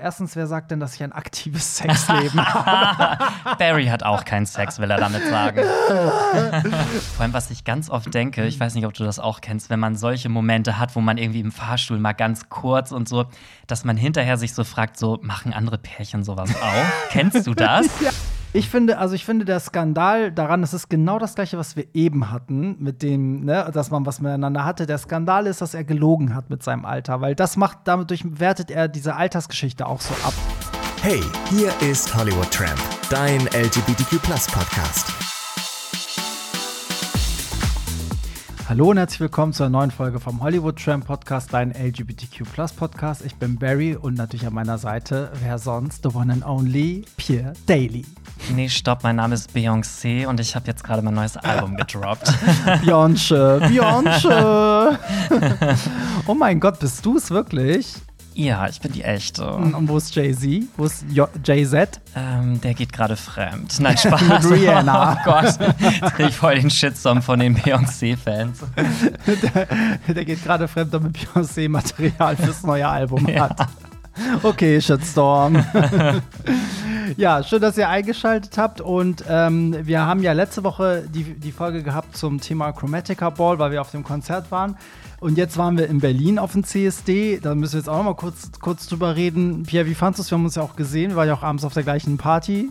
erstens, wer sagt denn, dass ich ein aktives Sexleben habe? Barry hat auch keinen Sex, will er damit sagen. Vor allem, was ich ganz oft denke, ich weiß nicht, ob du das auch kennst, wenn man solche Momente hat, wo man irgendwie im Fahrstuhl mal ganz kurz und so, dass man hinterher sich so fragt, so, machen andere Pärchen sowas auch? Kennst du das? Ja. Ich finde, also ich finde, der Skandal daran, das ist genau das gleiche, was wir eben hatten, mit dem, ne, dass man was miteinander hatte. Der Skandal ist, dass er gelogen hat mit seinem Alter, weil das macht, damit durchwertet er diese Altersgeschichte auch so ab. Hey, hier ist Hollywood Tramp, dein LGBTQ Podcast. Hallo und herzlich willkommen zu einer neuen Folge vom Hollywood Tram Podcast, dein LGBTQ Podcast. Ich bin Barry und natürlich an meiner Seite, wer sonst, the one and only Pierre Daly. Nee, stopp, mein Name ist Beyoncé und ich habe jetzt gerade mein neues Album gedroppt. Beyoncé, Beyoncé. oh mein Gott, bist du es wirklich? Ja, ich bin die echte. Und wo ist Jay-Z? Wo ist Jay-Z? Ähm, der geht gerade fremd. Nein, Spaß. Mit Rihanna. Oh Gott, jetzt krieg ich voll den Shitstorm von den Beyoncé-Fans. der, der, geht gerade fremd, damit Beyoncé Material fürs neue Album ja. hat. Okay, Shitstorm. ja, schön, dass ihr eingeschaltet habt. Und ähm, wir haben ja letzte Woche die, die Folge gehabt zum Thema Chromatica Ball, weil wir auf dem Konzert waren. Und jetzt waren wir in Berlin auf dem CSD. Da müssen wir jetzt auch noch mal kurz, kurz drüber reden. Pierre, wie fandest du es? Wir haben uns ja auch gesehen. Wir waren ja auch abends auf der gleichen Party.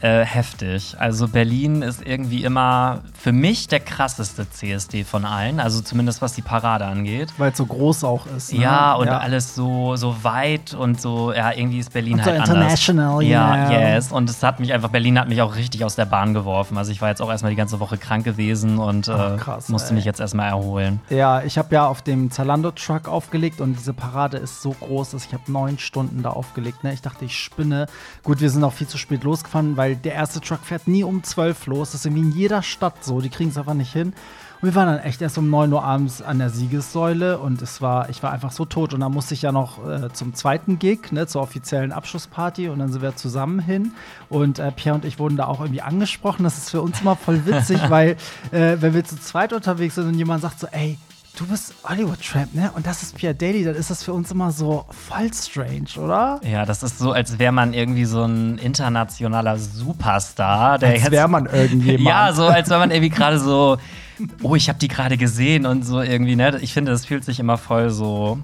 Äh, heftig. Also Berlin ist irgendwie immer für mich der krasseste CSD von allen, also zumindest was die Parade angeht. Weil es so groß auch ist. Ne? Ja, und ja. alles so, so weit und so, ja, irgendwie ist Berlin und halt so international, anders. Ja, yeah. yes. Und es hat mich einfach, Berlin hat mich auch richtig aus der Bahn geworfen. Also ich war jetzt auch erstmal die ganze Woche krank gewesen und äh, krass, musste ey. mich jetzt erstmal erholen. Ja, ich habe ja auf dem Zalando-Truck aufgelegt und diese Parade ist so groß, dass ich habe neun Stunden da aufgelegt. Ne? Ich dachte, ich spinne. Gut, wir sind auch viel zu spät losgefahren, weil weil der erste Truck fährt nie um 12 los. Das ist irgendwie in jeder Stadt so. Die kriegen es einfach nicht hin. Und wir waren dann echt erst um 9 Uhr abends an der Siegessäule und es war, ich war einfach so tot. Und dann musste ich ja noch äh, zum zweiten Gig, ne, zur offiziellen Abschlussparty und dann sind wir zusammen hin. Und äh, Pierre und ich wurden da auch irgendwie angesprochen. Das ist für uns immer voll witzig, weil äh, wenn wir zu zweit unterwegs sind und jemand sagt so, ey, du bist Hollywood Tramp, ne? Und das ist Pierre Daly, dann ist das für uns immer so voll strange, oder? Ja, das ist so, als wäre man irgendwie so ein internationaler Superstar. Der als wäre man irgendjemand. ja, so als wäre man irgendwie gerade so, oh, ich habe die gerade gesehen und so irgendwie, ne? Ich finde, das fühlt sich immer voll so.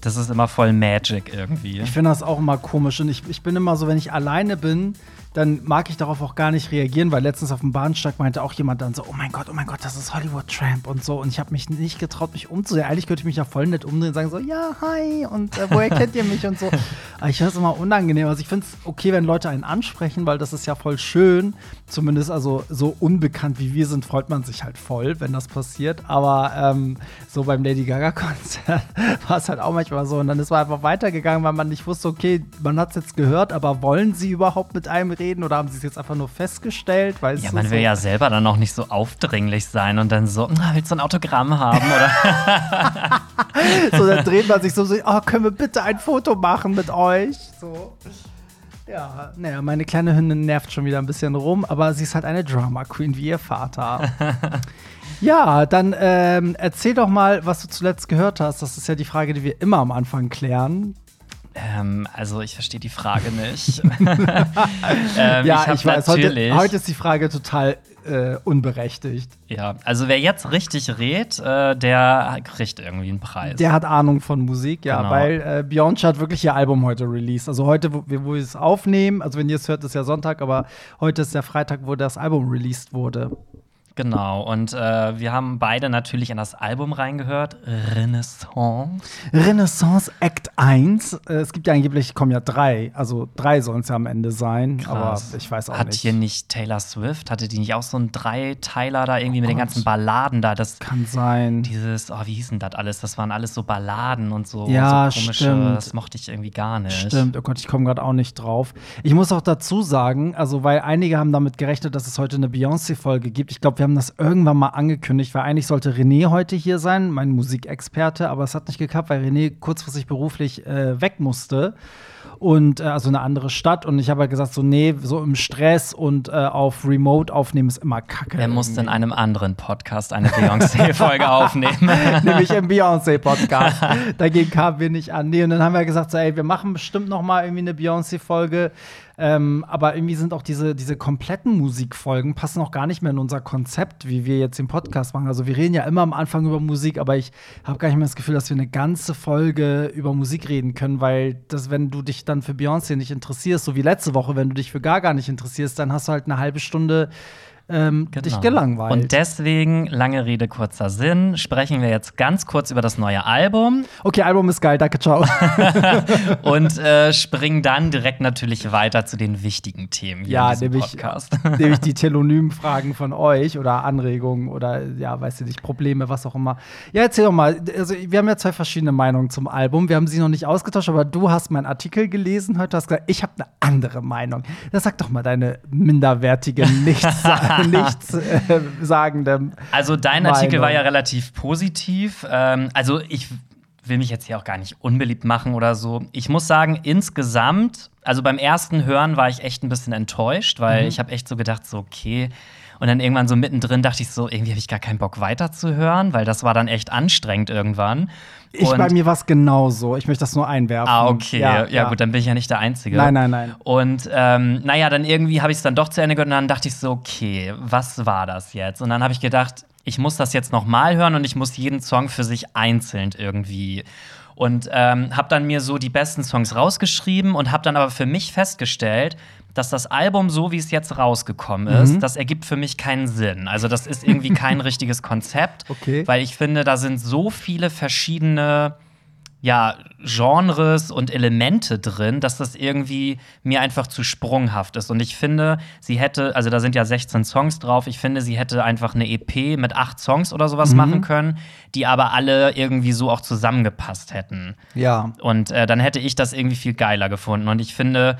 Das ist immer voll Magic irgendwie. Ich finde das auch immer komisch. Und ich, ich bin immer so, wenn ich alleine bin, dann mag ich darauf auch gar nicht reagieren, weil letztens auf dem Bahnsteig meinte auch jemand dann so, oh mein Gott, oh mein Gott, das ist Hollywood Tramp und so. Und ich habe mich nicht getraut, mich umzusehen. Eigentlich könnte ich mich ja voll nett umdrehen und sagen so, ja, hi, und äh, woher kennt ihr mich und so. Aber ich finde es immer unangenehm. Also ich finde es okay, wenn Leute einen ansprechen, weil das ist ja voll schön. Zumindest also so unbekannt wie wir sind, freut man sich halt voll, wenn das passiert. Aber ähm, so beim Lady Gaga-Konzert war es halt auch manchmal so. Und dann ist man einfach weitergegangen, weil man nicht wusste, okay, man hat es jetzt gehört, aber wollen sie überhaupt mit einem reden oder haben sie es jetzt einfach nur festgestellt? Weil ja, man will so ja selber dann auch nicht so aufdringlich sein und dann so, willst du ein Autogramm haben? Oder? so, dann dreht man sich so, so, oh, können wir bitte ein Foto machen mit euch? So. Ja, naja, meine kleine Hündin nervt schon wieder ein bisschen rum, aber sie ist halt eine Drama Queen wie ihr Vater. ja, dann ähm, erzähl doch mal, was du zuletzt gehört hast. Das ist ja die Frage, die wir immer am Anfang klären. Ähm, also ich verstehe die Frage nicht. ähm, ja, ich, ich weiß, heute, heute, ist die Frage total äh, unberechtigt. Ja, also wer jetzt richtig redet, äh, der kriegt irgendwie einen Preis. Der hat Ahnung von Musik, ja, genau. weil äh, Beyoncé hat wirklich ihr Album heute released. Also heute, wo, wo wir es aufnehmen, also wenn ihr es hört, ist ja Sonntag, aber heute ist der Freitag, wo das Album released wurde. Genau, und äh, wir haben beide natürlich in das Album reingehört, Renaissance. Renaissance Act 1. Äh, es gibt ja angeblich, kommen ja drei, also drei sollen es ja am Ende sein, Krass. aber ich weiß auch Hat nicht. Hat hier nicht Taylor Swift, hatte die nicht auch so einen Dreiteiler da irgendwie oh mit Gott. den ganzen Balladen da? Das kann sein. Dieses, oh, wie hieß denn das alles? Das waren alles so Balladen und so, ja, so komische, stimmt. das mochte ich irgendwie gar nicht. Stimmt, oh Gott, ich komme gerade auch nicht drauf. Ich muss auch dazu sagen, also weil einige haben damit gerechnet, dass es heute eine Beyoncé-Folge gibt. Ich glaube, wir haben das irgendwann mal angekündigt, weil eigentlich sollte René heute hier sein, mein Musikexperte, aber es hat nicht geklappt, weil René kurzfristig beruflich äh, weg musste. und äh, also eine andere Stadt. Und ich habe halt gesagt, so, nee, so im Stress und äh, auf Remote aufnehmen ist immer kacke. Er musste in einem anderen Podcast eine Beyoncé-Folge aufnehmen. Nämlich im Beyoncé-Podcast. Dagegen kamen wir nicht an. Nee, und dann haben wir gesagt, so, ey, wir machen bestimmt noch mal irgendwie eine Beyoncé-Folge. Ähm, aber irgendwie sind auch diese, diese kompletten Musikfolgen passen auch gar nicht mehr in unser Konzept, wie wir jetzt den Podcast machen. Also wir reden ja immer am Anfang über Musik, aber ich habe gar nicht mehr das Gefühl, dass wir eine ganze Folge über Musik reden können, weil das, wenn du dich dann für Beyoncé nicht interessierst, so wie letzte Woche, wenn du dich für Gaga nicht interessierst, dann hast du halt eine halbe Stunde ähm, Genau. dich gelangweilt. Und deswegen, lange Rede, kurzer Sinn, sprechen wir jetzt ganz kurz über das neue Album okay, Album ist geil, danke, ciao. und äh, springen dann direkt natürlich weiter zu den wichtigen Themen hier Ja, in diesem nämlich- Podcast. nämlich die Telonym-Fragen von euch oder Anregungen oder ja, weiß ich nicht, Probleme, was auch immer. Ja, erzähl doch mal. Also, wir haben ja zwei verschiedene Meinungen zum Album. Wir haben sie noch nicht ausgetauscht, aber du hast meinen Artikel gelesen heute, hast gesagt, ich habe eine andere Meinung. Das sag doch mal deine minderwertige, nichts, nichts äh, sagende. Also dein Artikel Meinung. war ja relativ positiv. Ähm, also ich will mich jetzt hier auch gar nicht unbeliebt machen oder so. Ich muss sagen, insgesamt, also beim ersten Hören war ich echt ein bisschen enttäuscht, weil Mhm. ich habe echt so gedacht, so okay. Und dann irgendwann so mittendrin dachte ich so, irgendwie habe ich gar keinen Bock weiterzuhören, weil das war dann echt anstrengend irgendwann. Ich Und- bei mir war es genauso. Ich möchte das nur einwerfen. Ah, okay. Ja, gut, dann bin ich ja nicht der Einzige. Nein, nein, nein. Und ähm, naja, dann irgendwie habe ich es dann doch zu Ende gehört und dann dachte ich so, okay, was war das jetzt? Und dann habe ich gedacht, ich muss das jetzt noch mal hören und ich muss jeden Song für sich einzeln irgendwie. Und ähm, habe dann mir so die besten Songs rausgeschrieben und habe dann aber für mich festgestellt, dass das Album, so wie es jetzt rausgekommen ist, Mhm. das ergibt für mich keinen Sinn. Also das ist irgendwie kein richtiges Konzept, Okay. weil ich finde, da sind so viele verschiedene ja, Genres und Elemente drin, dass das irgendwie mir einfach zu sprunghaft ist. Und ich finde, sie hätte, also da sind ja 16 Songs drauf, ich finde, sie hätte einfach eine EP mit acht Songs oder sowas machen können, die aber alle irgendwie so auch zusammengepasst hätten. Ja. Und äh, dann hätte ich das irgendwie viel geiler gefunden. Und ich finde,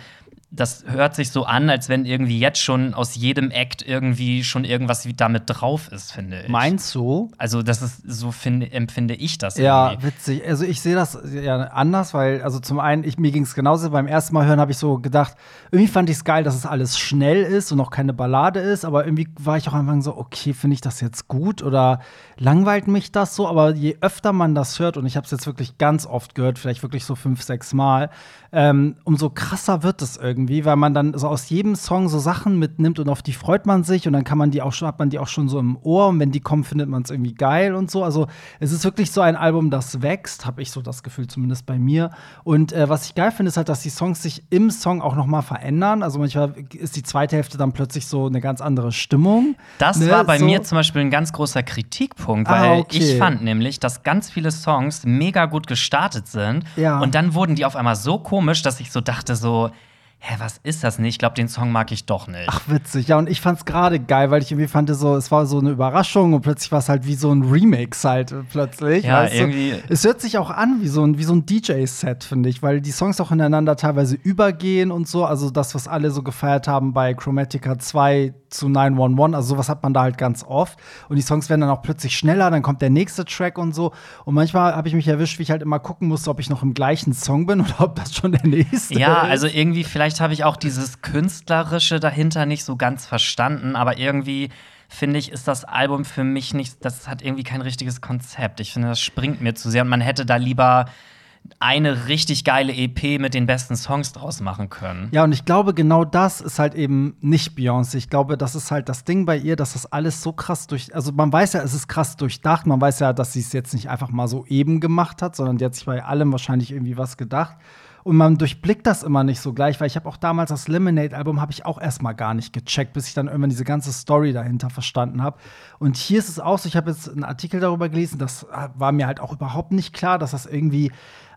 das hört sich so an, als wenn irgendwie jetzt schon aus jedem Act irgendwie schon irgendwas wie damit drauf ist, finde ich. Meinst du? Also, das ist so finde, empfinde ich das Ja, irgendwie. witzig. Also ich sehe das ja anders, weil, also zum einen, ich, mir ging es genauso. Beim ersten Mal hören habe ich so gedacht, irgendwie fand ich es geil, dass es alles schnell ist und auch keine Ballade ist, aber irgendwie war ich auch am Anfang so, okay, finde ich das jetzt gut oder langweilt mich das so? Aber je öfter man das hört, und ich habe es jetzt wirklich ganz oft gehört, vielleicht wirklich so fünf, sechs Mal, ähm, umso krasser wird es irgendwie, weil man dann so aus jedem Song so Sachen mitnimmt und auf die freut man sich und dann kann man die auch schon, hat man die auch schon so im Ohr und wenn die kommen, findet man es irgendwie geil und so. Also es ist wirklich so ein Album, das wächst, habe ich so das Gefühl, zumindest bei mir. Und äh, was ich geil finde, ist halt, dass die Songs sich im Song auch noch mal verändern. Also manchmal ist die zweite Hälfte dann plötzlich so eine ganz andere Stimmung. Das Ne, war bei so. mir zum Beispiel ein ganz großer Kritikpunkt, Ah, weil okay. ich fand nämlich, dass ganz viele Songs mega gut gestartet sind Ja. und dann wurden die auf einmal so komisch, dass ich so dachte so, hä, was ist das nicht? Ich glaube, den Song mag ich doch nicht. Ach, witzig. Ja, und ich fand's gerade geil, weil ich irgendwie fand, so, es war so eine Überraschung und plötzlich war es halt wie so ein Remix halt äh, plötzlich. Ja, weißt du? irgendwie- Es hört sich auch an wie so ein, wie so ein DJ-Set, finde ich, weil die Songs auch ineinander teilweise übergehen und so. Also das, was alle so gefeiert haben bei Chromatica 2 zu 911, also sowas hat man da halt ganz oft. Und die Songs werden dann auch plötzlich schneller, dann kommt der nächste Track und so. Und manchmal habe ich mich erwischt, wie ich halt immer gucken musste, ob ich noch im gleichen Song bin oder ob das schon der nächste Ja, ist. also irgendwie, vielleicht habe ich auch dieses Künstlerische dahinter nicht so ganz verstanden, aber irgendwie finde ich, ist das Album für mich nicht, das hat irgendwie kein richtiges Konzept. Ich finde, das springt mir zu sehr und man hätte da lieber eine richtig geile EP mit den besten Songs draus machen können. Ja, und ich glaube, genau das ist halt eben nicht Beyoncé. Ich glaube, das ist halt das Ding bei ihr, dass das alles so krass durch. Also, man weiß ja, es ist krass durchdacht. Man weiß ja, dass sie es jetzt nicht einfach mal so eben gemacht hat, sondern die hat sich bei allem wahrscheinlich irgendwie was gedacht. Und man durchblickt das immer nicht so gleich, weil ich habe auch damals das Lemonade-Album habe ich auch erstmal gar nicht gecheckt, bis ich dann irgendwann diese ganze Story dahinter verstanden habe. Und hier ist es auch so, ich habe jetzt einen Artikel darüber gelesen, das war mir halt auch überhaupt nicht klar, dass das irgendwie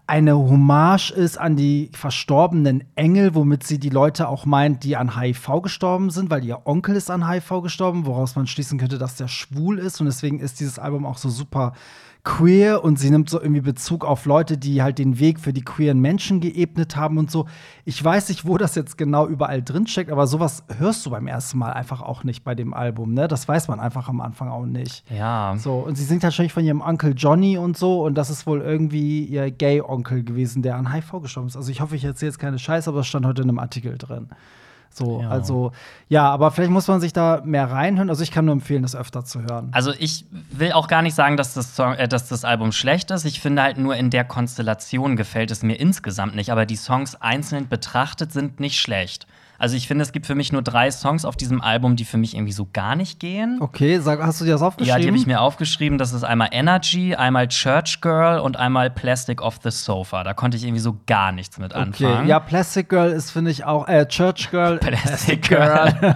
eine Hommage ist an die verstorbenen Engel, womit sie die Leute auch meint, die an HIV gestorben sind, weil ihr Onkel ist an HIV gestorben, woraus man schließen könnte, dass der schwul ist. Und deswegen ist dieses Album auch so super queer und sie nimmt so irgendwie Bezug auf Leute, die halt den Weg für die queeren Menschen geebnet haben und so. Ich weiß nicht, wo das jetzt genau überall drin steckt, aber sowas hörst du beim ersten Mal einfach auch nicht bei dem Album, ne? Das weiß man einfach am Anfang auch nicht. Ja. So, und sie singt wahrscheinlich von ihrem Onkel Johnny und so, und das ist wohl irgendwie ihr Gay-Onkel gewesen, der an HIV gestorben ist. Also ich hoffe, ich erzähle jetzt keine Scheiße, aber das stand heute in einem Artikel drin. So, Ja. also ja, aber vielleicht muss man sich da mehr reinhören. Also ich kann nur empfehlen, das öfter zu hören. Also ich will auch gar nicht sagen, dass das, Song, äh, dass das Album schlecht ist. Ich finde halt nur in der Konstellation gefällt es mir insgesamt nicht. Aber die Songs einzeln betrachtet sind nicht schlecht. Also ich finde, es gibt für mich nur drei Songs auf diesem Album, die für mich irgendwie so gar nicht gehen. Okay, sag, hast du dir das Ja, aufgeschrieben? die habe ich mir aufgeschrieben. Das ist einmal Energy, einmal Church Girl und einmal Plastic off the Sofa. Da konnte ich irgendwie so gar nichts mit anfangen. Okay, ja, Plastic Girl ist, finde ich, auch, äh, Church Girl. Plastic Girl.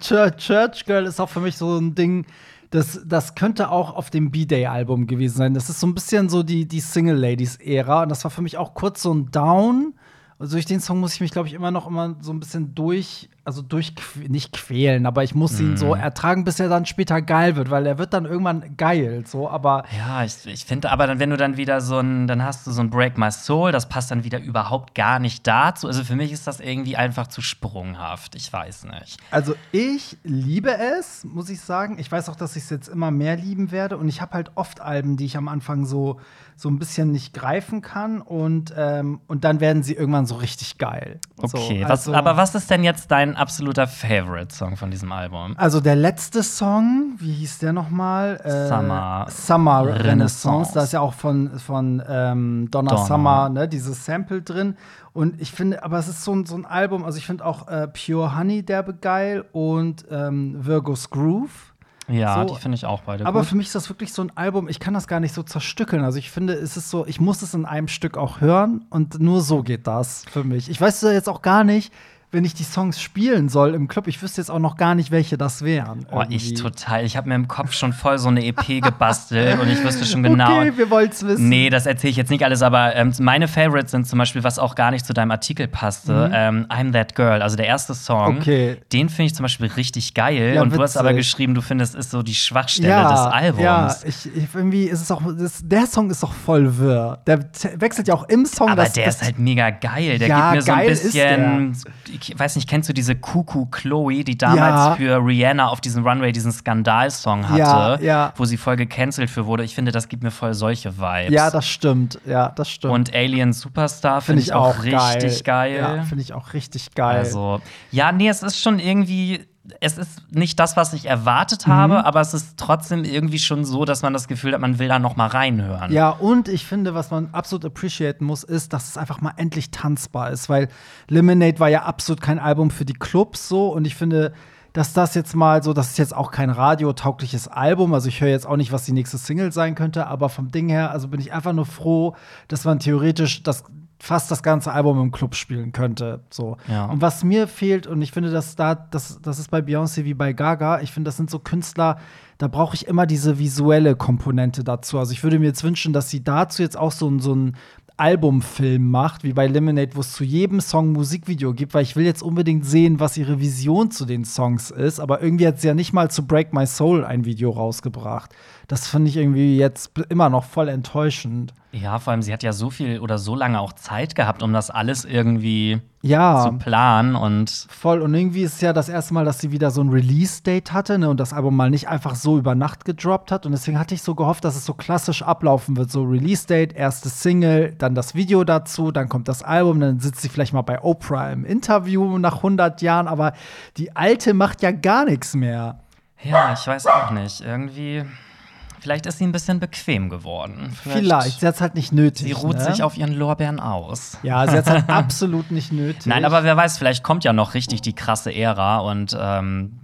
Church, Church Girl ist auch für mich so ein Ding, das, das könnte auch auf dem B-Day-Album gewesen sein. Das ist so ein bisschen so die, die Single-Ladies-Ära. Und das war für mich auch kurz so ein Down. Also durch den Song muss ich mich, glaube ich, immer noch immer so ein bisschen durch, also durch, nicht quälen, aber ich muss ihn Mhm. so ertragen, bis er dann später geil wird, weil er wird dann irgendwann geil, so, aber Ja, ich, ich finde aber, dann, wenn du dann wieder so ein, dann hast du so ein Break My Soul, das passt dann wieder überhaupt gar nicht dazu. Also für mich ist das irgendwie einfach zu sprunghaft. Ich weiß nicht. Also ich liebe es, muss ich sagen. Ich weiß auch, dass ich es jetzt immer mehr lieben werde. Und ich habe halt oft Alben, die ich am Anfang so, so ein bisschen nicht greifen kann. Und, ähm, und dann werden sie irgendwann so richtig geil. Okay, so, was, also, aber was ist denn jetzt dein absoluter Favorite-Song von diesem Album? Also der letzte Song, wie hieß der nochmal? Äh, Summer Summer Renaissance. Renaissance. Da ist ja auch von, von ähm, Donna, Donna. Summer, ne, dieses Sample drin. Und ich finde, aber es ist so ein, so ein Album, also ich finde auch äh, Pure Honey derbe geil und ähm, Virgo's Groove. Ja, So, die finde ich auch beide Aber gut. für mich ist das wirklich so ein Album, ich kann das gar nicht so zerstückeln. Also ich finde, es ist so, ich muss es in einem Stück auch hören und nur so geht das für mich. Ich weiß jetzt auch gar nicht, wenn ich die Songs spielen soll im Club, ich wüsste jetzt auch noch gar nicht, welche das wären. Oh, ich irgendwie. total. Ich habe mir im Kopf schon voll so eine EP gebastelt und ich wüsste schon genau. Okay, wir wollen es wissen. Nee, das erzähle ich jetzt nicht alles, aber ähm, meine Favorites sind zum Beispiel, was auch gar nicht zu deinem Artikel passte, ähm, I'm That Girl, also der erste Song. Mhm. Okay. Den finde ich zum Beispiel richtig geil. Ja, und du hast aber witzig. geschrieben, du findest, ist so die Schwachstelle ja, des Albums. Ja, ich, ich, irgendwie ist es auch, das, der Song ist doch voll wirr. Der wechselt ja auch im Song. aber das, der das, ist halt mega geil. Der Ja, gibt mir so ein bisschen. Ich weiß nicht, kennst du diese Kuku Chloe, die damals Ja. für Rihanna auf diesem Runway diesen Skandalsong hatte, Ja, ja. wo sie voll gecancelt für wurde? Ich finde, das gibt mir voll solche Vibes. Ja, das stimmt. Ja, das stimmt. Und Alien Superstar finde finde ich auch richtig geil. Ja, finde ich auch richtig geil. Also, ja, nee, es ist schon irgendwie. Es ist nicht das, was ich erwartet Mhm. habe, aber es ist trotzdem irgendwie schon so, dass man das Gefühl hat, man will da noch mal reinhören. Ja, und ich finde, was man absolut appreciaten muss, ist, dass es einfach mal endlich tanzbar ist, weil Lemonade war ja absolut kein Album für die Clubs so und ich finde, dass das jetzt mal so, das ist jetzt auch kein radiotaugliches Album, also ich höre jetzt auch nicht, was die nächste Single sein könnte, aber vom Ding her, also bin ich einfach nur froh, dass man theoretisch das fast das ganze Album im Club spielen könnte. So. Ja. Und was mir fehlt, und ich finde, dass da, das, das ist bei Beyoncé wie bei Gaga, ich finde, das sind so Künstler, da brauche ich immer diese visuelle Komponente dazu. Also ich würde mir jetzt wünschen, dass sie dazu jetzt auch so, so ein Albumfilm macht, wie bei Lemonade, wo es zu jedem Song ein Musikvideo gibt, weil ich will jetzt unbedingt sehen, was ihre Vision zu den Songs ist. Aber irgendwie hat sie ja nicht mal zu Break My Soul ein Video rausgebracht. Das finde ich irgendwie jetzt immer noch voll enttäuschend. Ja, vor allem, sie hat ja so viel oder so lange auch Zeit gehabt, um das alles irgendwie Ja. zu planen und Voll. Und irgendwie ist es ja das erste Mal, dass sie wieder so ein Release-Date hatte ne, und das Album mal nicht einfach so über Nacht gedroppt hat. Und deswegen hatte ich so gehofft, dass es so klassisch ablaufen wird. So Release-Date, erste Single, dann das Video dazu, dann kommt das Album, dann sitzt sie vielleicht mal bei Oprah im Interview nach 100 Jahren. Aber die Alte macht ja gar nichts mehr. ja, ich weiß auch nicht. Irgendwie, vielleicht ist sie ein bisschen bequem geworden. Vielleicht. Sie hat es halt nicht nötig. Sie ruht ne? sich auf ihren Lorbeeren aus. Ja, sie hat es halt absolut nicht nötig. Nein, aber wer weiß, vielleicht kommt ja noch richtig die krasse Ära und ähm,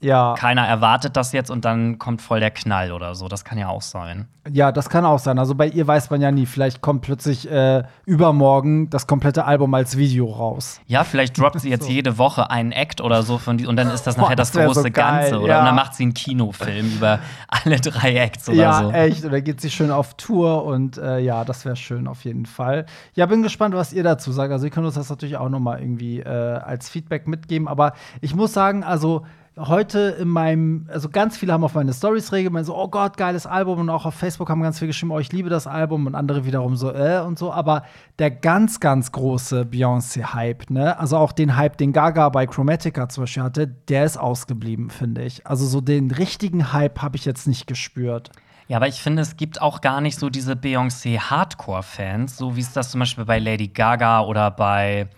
ja. keiner erwartet das jetzt und dann kommt voll der Knall oder so. Das kann ja auch sein. Ja, das kann auch sein. Also bei ihr weiß man ja nie. Vielleicht kommt plötzlich äh, übermorgen das komplette Album als Video raus. Ja, vielleicht droppt sie jetzt jede Woche einen Act oder so von die und dann ist das Boah, nachher das, das so große geil, Ganze oder ja. und dann macht sie einen Kinofilm über alle drei Acts oder ja, so. echt. Oder geht sie schön auf Tour und äh, ja, das wäre schön auf jeden Fall. Ja, bin gespannt, was ihr dazu sagt. Also, ihr könnt uns das natürlich auch noch mal irgendwie äh, als Feedback mitgeben. Aber ich muss sagen, also heute in meinem, also ganz viele haben auf meine Stories reagiert, so, oh Gott, geiles Album und auch auf Facebook haben ganz viele geschrieben, oh, ich liebe das Album und andere wiederum so, äh und so. Aber der ganz, ganz große Beyoncé-Hype, ne, also auch den Hype, den Gaga bei Chromatica zum Beispiel hatte, der ist ausgeblieben, finde ich. Also so den richtigen Hype habe ich jetzt nicht gespürt. Ja, aber ich finde, es gibt auch gar nicht so diese Beyoncé-Hardcore-Fans, so wie es das zum Beispiel bei Lady Gaga oder bei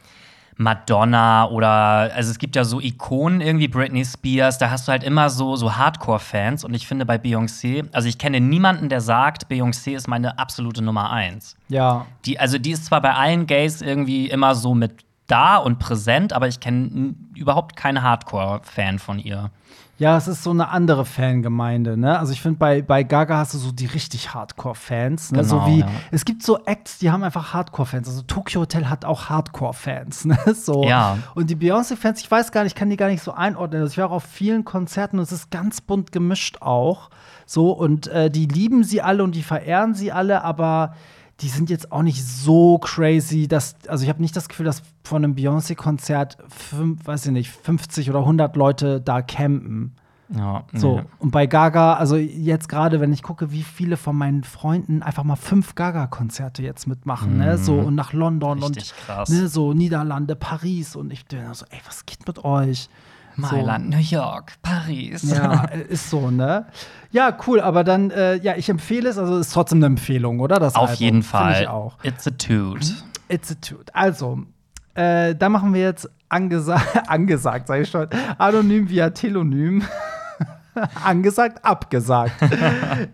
Madonna oder also es gibt ja so Ikonen irgendwie Britney Spears, da hast du halt immer so so Hardcore Fans und ich finde bei Beyoncé, also ich kenne niemanden, der sagt, Beyoncé ist meine absolute Nummer eins. Ja. Die also die ist zwar bei allen Gays irgendwie immer so mit da und präsent, aber ich kenne überhaupt keinen Hardcore Fan von ihr. Ja, es ist so eine andere Fangemeinde, ne? Also ich finde, bei, bei Gaga hast du so die richtig Hardcore-Fans. Ne? Genau, so wie, ja. es gibt so Acts, die haben einfach Hardcore-Fans. Also Tokyo Hotel hat auch Hardcore-Fans, ne? So. Ja. Und die Beyoncé-Fans, ich weiß gar nicht, ich kann die gar nicht so einordnen. Also ich war auch auf vielen Konzerten und es ist ganz bunt gemischt auch. So, und äh, die lieben sie alle und die verehren sie alle, aber die sind jetzt auch nicht so crazy, dass, also ich habe nicht das Gefühl, dass von einem Beyoncé-Konzert, weiß ich nicht, 50 oder 100 Leute da campen. Ja, So, nee. und bei Gaga, also jetzt gerade, wenn ich gucke, wie viele von meinen Freunden einfach mal fünf Gaga-Konzerte jetzt mitmachen, ne? So, und nach London Mhm. Richtig und krass. ne, so Niederlande, Paris und ich bin so, ey, was geht mit euch? Mailand, New York, Paris. Ja, ist so, ne? Ja, cool, aber dann, äh, ja, ich empfehle es, also ist trotzdem eine Empfehlung, oder? Das Auf Album, jeden Fall. Ich auch. It's a toot. It's a toot. Also, äh, da machen wir jetzt angesa angesagt, sage ich schon, anonym via Telonym. angesagt, abgesagt.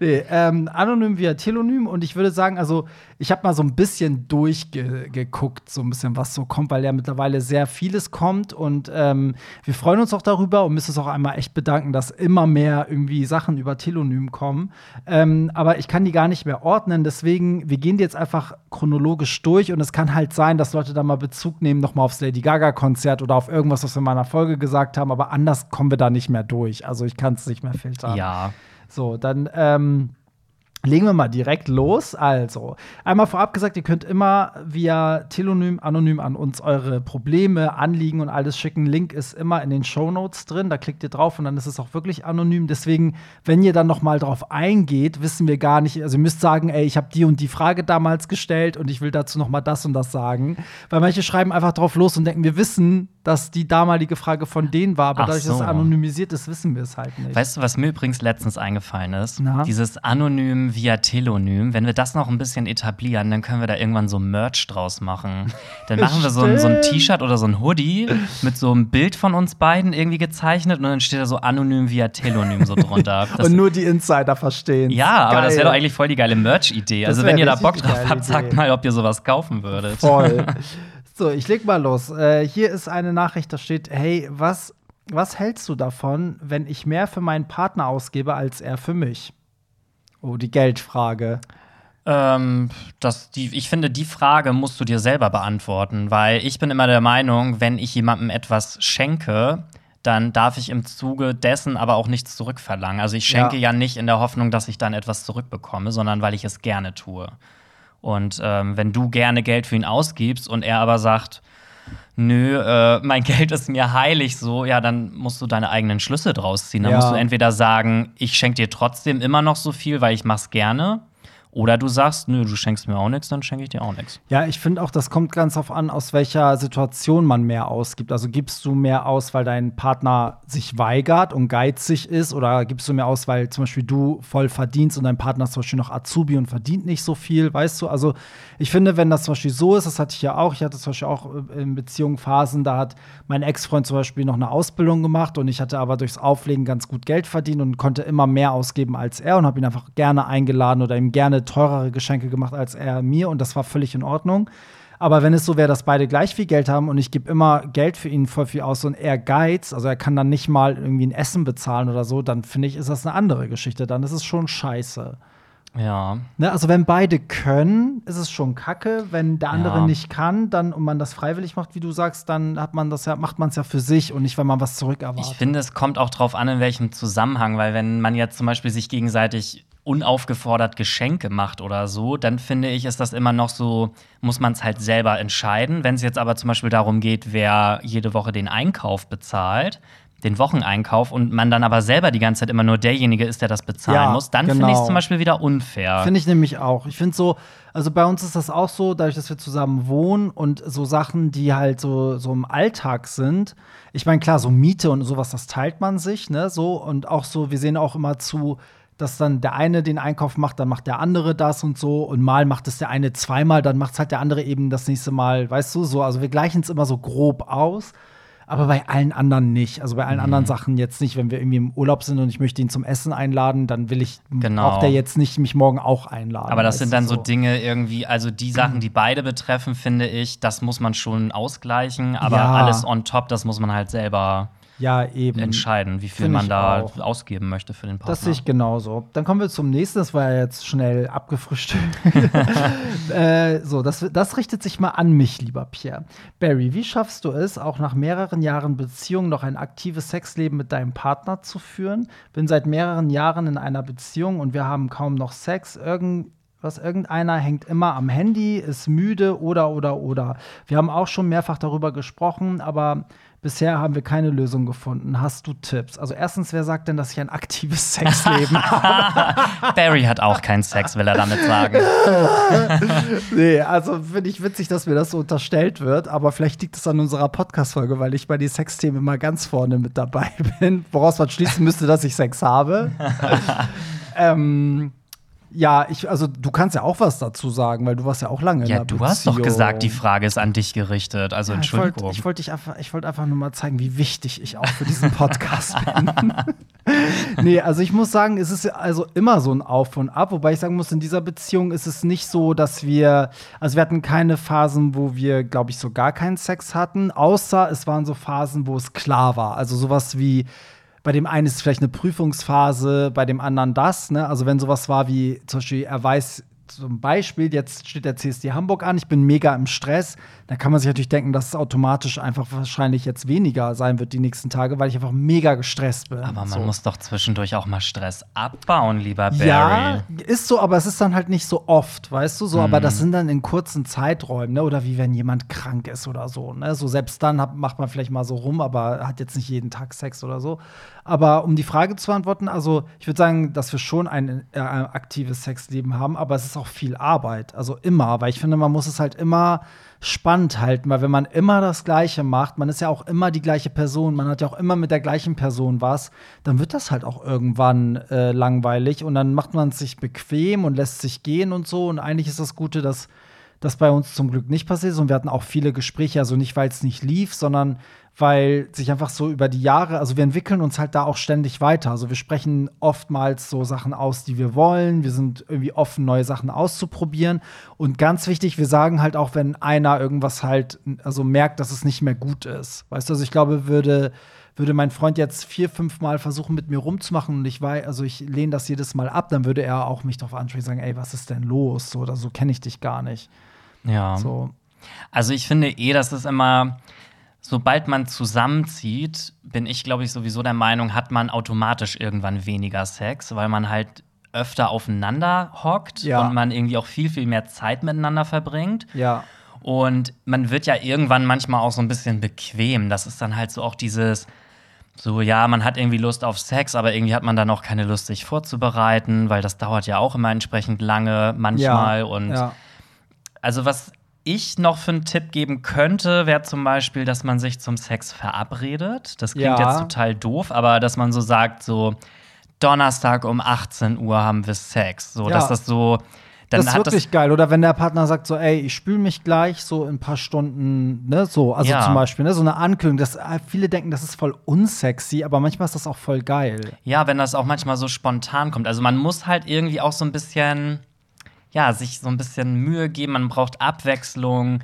nee, ähm, anonym via Telonym und ich würde sagen, also ich habe mal so ein bisschen durchgeguckt, so ein bisschen was so kommt, weil ja mittlerweile sehr vieles kommt und ähm, wir freuen uns auch darüber und müssen uns auch einmal echt bedanken, dass immer mehr irgendwie Sachen über Telonym kommen. Ähm, aber ich kann die gar nicht mehr ordnen, deswegen, wir gehen die jetzt einfach chronologisch durch und es kann halt sein, dass Leute da mal Bezug nehmen, nochmal aufs Lady Gaga-Konzert oder auf irgendwas, was wir in meiner Folge gesagt haben, aber anders kommen wir da nicht mehr durch. Also ich kann es nicht mehr filtern. Ja. So, dann ähm, legen wir mal direkt los. Also, einmal vorab gesagt, ihr könnt immer via Telonym anonym an uns eure Probleme, Anliegen und alles schicken. Link ist immer in den Shownotes drin. Da klickt ihr drauf und dann ist es auch wirklich anonym. Deswegen, wenn ihr dann noch mal drauf eingeht, wissen wir gar nicht. Also, ihr müsst sagen, ey, ich habe die und die Frage damals gestellt und ich will dazu noch mal das und das sagen. Weil manche schreiben einfach drauf los und denken, wir wissen, dass die damalige Frage von denen war, aber Ach dadurch, dass es so. anonymisiert ist, wissen wir es halt nicht. Weißt du, was mir übrigens letztens eingefallen ist? Na? Dieses Anonym via Telonym. Wenn wir das noch ein bisschen etablieren, dann können wir da irgendwann so Merch draus machen. Dann machen wir so ein, so ein. T-Shirt oder so ein Hoodie mit so einem Bild von uns beiden irgendwie gezeichnet und dann steht da so Anonym via Telonym so drunter. Das, und nur die Insider verstehen. ja, aber das wäre Geil. doch eigentlich voll die geile Merch-Idee. Also, wenn ihr da Bock drauf habt, sagt mal, ob ihr sowas kaufen würdet. Voll. so, ich leg mal los. Äh, hier ist eine Nachricht, da steht: Hey, was, was hältst du davon, wenn ich mehr für meinen Partner ausgebe als er für mich? Oh, die Geldfrage. Ähm, das, die, ich finde, die Frage musst du dir selber beantworten, weil ich bin immer der Meinung, wenn ich jemandem etwas schenke, dann darf ich im Zuge dessen aber auch nichts zurückverlangen. Also ich schenke Ja. ja, nicht in der Hoffnung, dass ich dann etwas zurückbekomme, sondern weil ich es gerne tue. Und ähm, wenn du gerne Geld für ihn ausgibst und er aber sagt, nö, äh, mein Geld ist mir heilig, so, ja, dann musst du deine eigenen Schlüsse draus ziehen. Dann Ja. musst du entweder sagen, ich schenke dir trotzdem immer noch so viel, weil ich mach's gerne. Oder du sagst, nö, du schenkst mir auch nichts, dann schenke ich dir auch nichts. Ja, ich finde auch, das kommt ganz drauf an, aus welcher Situation man mehr ausgibt. Also gibst du mehr aus, weil dein Partner sich weigert und geizig ist, oder gibst du mehr aus, weil zum Beispiel du voll verdienst und dein Partner ist zum Beispiel noch Azubi und verdient nicht so viel, weißt du? Also ich finde, wenn das zum Beispiel so ist, das hatte ich ja auch, ich hatte zum Beispiel auch äh, in Beziehungen Phasen, da hat mein Ex-Freund zum Beispiel noch eine Ausbildung gemacht und ich hatte aber durchs Auflegen ganz gut Geld verdient und konnte immer mehr ausgeben als er und habe ihn einfach gerne eingeladen oder ihm gerne teurere Geschenke gemacht als er mir und das war völlig in Ordnung. Aber wenn es so wäre, dass beide gleich viel Geld haben und ich gebe immer Geld für ihn voll viel aus und er geizt, also er kann dann nicht mal irgendwie ein Essen bezahlen oder so, dann finde ich, ist das eine andere Geschichte. Dann ist es schon scheiße. Ja. Ne? Also wenn beide können, ist es schon kacke. Wenn der andere Ja. nicht kann, dann und man das freiwillig macht, wie du sagst, dann hat man das ja, macht man es ja für sich und nicht, wenn man was zurückerwartet. Ich finde, es kommt auch drauf an, in welchem Zusammenhang, weil wenn man jetzt zum Beispiel sich gegenseitig unaufgefordert Geschenke macht oder so, dann finde ich, ist das immer noch so, muss man es halt selber entscheiden. Wenn es jetzt aber zum Beispiel darum geht, wer jede Woche den Einkauf bezahlt, den Wocheneinkauf und man dann aber selber die ganze Zeit immer nur derjenige ist, der das bezahlen Ja, muss, dann genau. finde ich es zum Beispiel wieder unfair. Finde ich nämlich auch. Ich finde so, also bei uns ist das auch so, dadurch, dass wir zusammen wohnen und so Sachen, die halt so, so im Alltag sind. Ich meine, klar, so Miete und sowas, das teilt man sich, ne? So und auch so, wir sehen auch immer zu, dass dann der eine den Einkauf macht, dann macht der andere das und so. Und mal macht es der eine zweimal, dann macht es halt der andere eben das nächste Mal, weißt du, so. Also wir gleichen es immer so grob aus. Aber bei allen anderen nicht. Also bei allen Mhm. anderen Sachen jetzt nicht. Wenn wir irgendwie im Urlaub sind und ich möchte ihn zum Essen einladen, dann will ich, Genau. braucht der jetzt nicht mich morgen auch einladen. aber das sind dann so Dinge irgendwie, also die Sachen, die beide betreffen, finde ich, das muss man schon ausgleichen. Aber Ja. alles on top, das muss man halt selber Ja, eben. entscheiden, wie viel man da auch. ausgeben möchte für den Partner. Das sehe ich genauso. Dann kommen wir zum nächsten, das war ja jetzt schnell abgefrühstückt. äh, so, das, das richtet sich mal an mich, lieber Pierre. Barry, wie schaffst du es, auch nach mehreren Jahren Beziehung noch ein aktives Sexleben mit deinem Partner zu führen? Bin seit mehreren Jahren in einer Beziehung und wir haben kaum noch Sex. Irgend was irgendeiner hängt immer am Handy, ist müde oder oder oder. Wir haben auch schon mehrfach darüber gesprochen, aber bisher haben wir keine Lösung gefunden. Hast du Tipps? Also erstens, wer sagt denn, dass ich ein aktives Sexleben habe? Barry hat auch keinen Sex, will er damit sagen. nee, also finde ich witzig, dass mir das so unterstellt wird, aber vielleicht liegt es an unserer Podcast-Folge, weil ich bei den Sexthemen immer ganz vorne mit dabei bin, woraus man schließen müsste, dass ich Sex habe. ähm, ja, ich, also du kannst ja auch was dazu sagen, weil du warst ja auch lange in Ja, einer du hast doch Beziehung. gesagt, die Frage ist an dich gerichtet. Also Ja, ich Entschuldigung. wollte ich wollt dich einfach, ich wollte einfach nur mal zeigen, wie wichtig ich auch für diesen Podcast bin. nee, also ich muss sagen, es ist ja also immer so ein Auf und Ab, wobei ich sagen muss, in dieser Beziehung ist es nicht so, dass wir, also wir hatten keine Phasen, wo wir, glaube ich, so gar keinen Sex hatten, außer es waren so Phasen, wo es klar war. Also sowas wie bei dem einen ist es vielleicht eine Prüfungsphase, bei dem anderen das. Ne? Also wenn sowas war wie zum Beispiel, er weiß zum Beispiel, jetzt steht der CSD Hamburg an, ich bin mega im Stress, dann kann man sich natürlich denken, dass es automatisch einfach wahrscheinlich jetzt weniger sein wird die nächsten Tage, weil ich einfach mega gestresst bin. Aber man so. muss doch zwischendurch auch mal Stress abbauen, lieber Barry. Ja, ist so, aber es ist dann halt nicht so oft, weißt du so. Aber Mhm. das sind dann in kurzen Zeiträumen, ne? Oder wie wenn jemand krank ist oder so, ne? So selbst dann hab, macht man vielleicht mal so rum, aber hat jetzt nicht jeden Tag Sex oder so. Aber um die Frage zu beantworten, also ich würde sagen, dass wir schon ein äh, aktives Sexleben haben, aber es ist auch viel Arbeit. Also immer, weil ich finde, man muss es halt immer spannend halten, weil wenn man immer das Gleiche macht, man ist ja auch immer die gleiche Person, man hat ja auch immer mit der gleichen Person was, dann wird das halt auch irgendwann äh, langweilig und dann macht man sich bequem und lässt sich gehen und so. Und eigentlich ist das Gute, dass das bei uns zum Glück nicht passiert ist. Und wir hatten auch viele Gespräche, also nicht, weil es nicht lief, sondern weil sich einfach so über die Jahre, also wir entwickeln uns halt da auch ständig weiter. Also wir sprechen oftmals so Sachen aus, die wir wollen. Wir sind irgendwie offen, neue Sachen auszuprobieren. Und ganz wichtig, wir sagen halt auch, wenn einer irgendwas halt, also merkt, dass es nicht mehr gut ist. Weißt du, also ich glaube, würde würde mein Freund jetzt vier, fünf Mal versuchen, mit mir rumzumachen und ich weiß, also ich lehne das jedes Mal ab, dann würde er auch mich darauf ansprechen sagen, ey, was ist denn los? So, oder so kenne ich dich gar nicht. Ja. So. Also ich finde eh, dass es immer, sobald man zusammenzieht, bin ich, glaube ich, sowieso der Meinung, hat man automatisch irgendwann weniger Sex, weil man halt öfter aufeinander hockt Ja. und man irgendwie auch viel, viel mehr Zeit miteinander verbringt. Ja. Und man wird ja irgendwann manchmal auch so ein bisschen bequem. Das ist dann halt so auch dieses, so, ja, man hat irgendwie Lust auf Sex, aber irgendwie hat man dann auch keine Lust, sich vorzubereiten, weil das dauert ja auch immer entsprechend lange manchmal. ja. Und ja. Also, was ich noch für einen Tipp geben könnte, wäre zum Beispiel, dass man sich zum Sex verabredet. Das klingt Ja. jetzt total doof, aber dass man so sagt, so Donnerstag um 18 Uhr haben wir Sex. So, Ja. dass das so. Das ist wirklich geil. Oder wenn der Partner sagt so, ey, ich spüle mich gleich so in ein paar Stunden, ne, so. Also Ja. zum Beispiel, ne, so eine Ankündigung. Das, äh, viele denken, das ist voll unsexy, aber manchmal ist das auch voll geil. Ja, wenn das auch manchmal so spontan kommt. Also man muss halt irgendwie auch so ein bisschen, ja, sich so ein bisschen Mühe geben. Man braucht Abwechslung.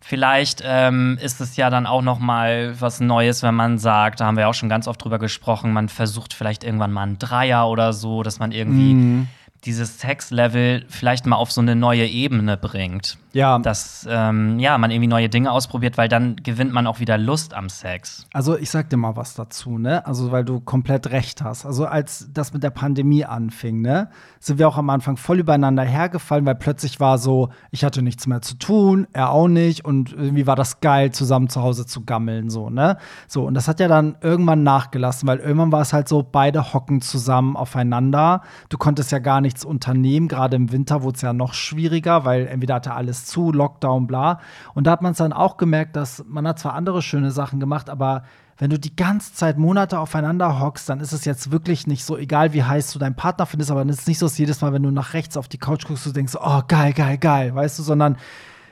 Vielleicht ähm, ist es ja dann auch noch mal was Neues, wenn man sagt, da haben wir auch schon ganz oft drüber gesprochen, man versucht vielleicht irgendwann mal einen Dreier oder so, dass man irgendwie dieses Sex-Level vielleicht mal auf so eine neue Ebene bringt. Ja. Dass ähm, ja, man irgendwie neue Dinge ausprobiert, weil dann gewinnt man auch wieder Lust am Sex. Also ich sag dir mal was dazu, ne? Also weil du komplett recht hast. Also als das mit der Pandemie anfing, ne, sind wir auch am Anfang voll übereinander hergefallen, weil plötzlich war so, ich hatte nichts mehr zu tun, er auch nicht und irgendwie war das geil, zusammen zu Hause zu gammeln, so, ne? So, und das hat ja dann irgendwann nachgelassen, weil irgendwann war es halt so, beide hocken zusammen aufeinander. Du konntest ja gar nichts unternehmen, gerade im Winter wurde es ja noch schwieriger, weil entweder hatte alles zu, Lockdown, bla. Und da hat man es dann auch gemerkt, dass man hat zwar andere schöne Sachen gemacht, aber wenn du die ganze Zeit Monate aufeinander hockst, dann ist es jetzt wirklich nicht so, egal wie heiß du deinen Partner findest, aber dann ist es nicht so, dass jedes Mal, wenn du nach rechts auf die Couch guckst, du denkst, oh, geil, geil, geil, weißt du, sondern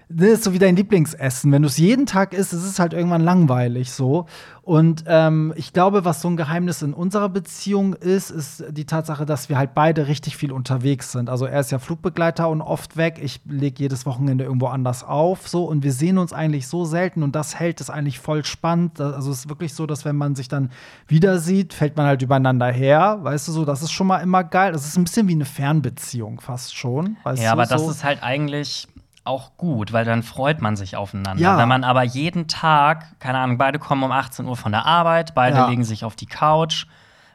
das ist so wie dein Lieblingsessen. Wenn du es jeden Tag isst, ist es halt irgendwann langweilig so. Und ähm, ich glaube, was so ein Geheimnis in unserer Beziehung ist, ist die Tatsache, dass wir halt beide richtig viel unterwegs sind. Also er ist ja Flugbegleiter und oft weg. Ich lege jedes Wochenende irgendwo anders auf. So und wir sehen uns eigentlich so selten und das hält es eigentlich voll spannend. Also es ist wirklich so, dass wenn man sich dann wieder sieht, fällt man halt übereinander her. Weißt du so, das ist schon mal immer geil. Das ist ein bisschen wie eine Fernbeziehung fast schon. ja, du, aber so. das ist halt eigentlich auch gut, weil dann freut man sich aufeinander. Ja. Wenn man aber jeden Tag, keine Ahnung, beide kommen um 18 Uhr von der Arbeit, beide Ja. legen sich auf die Couch,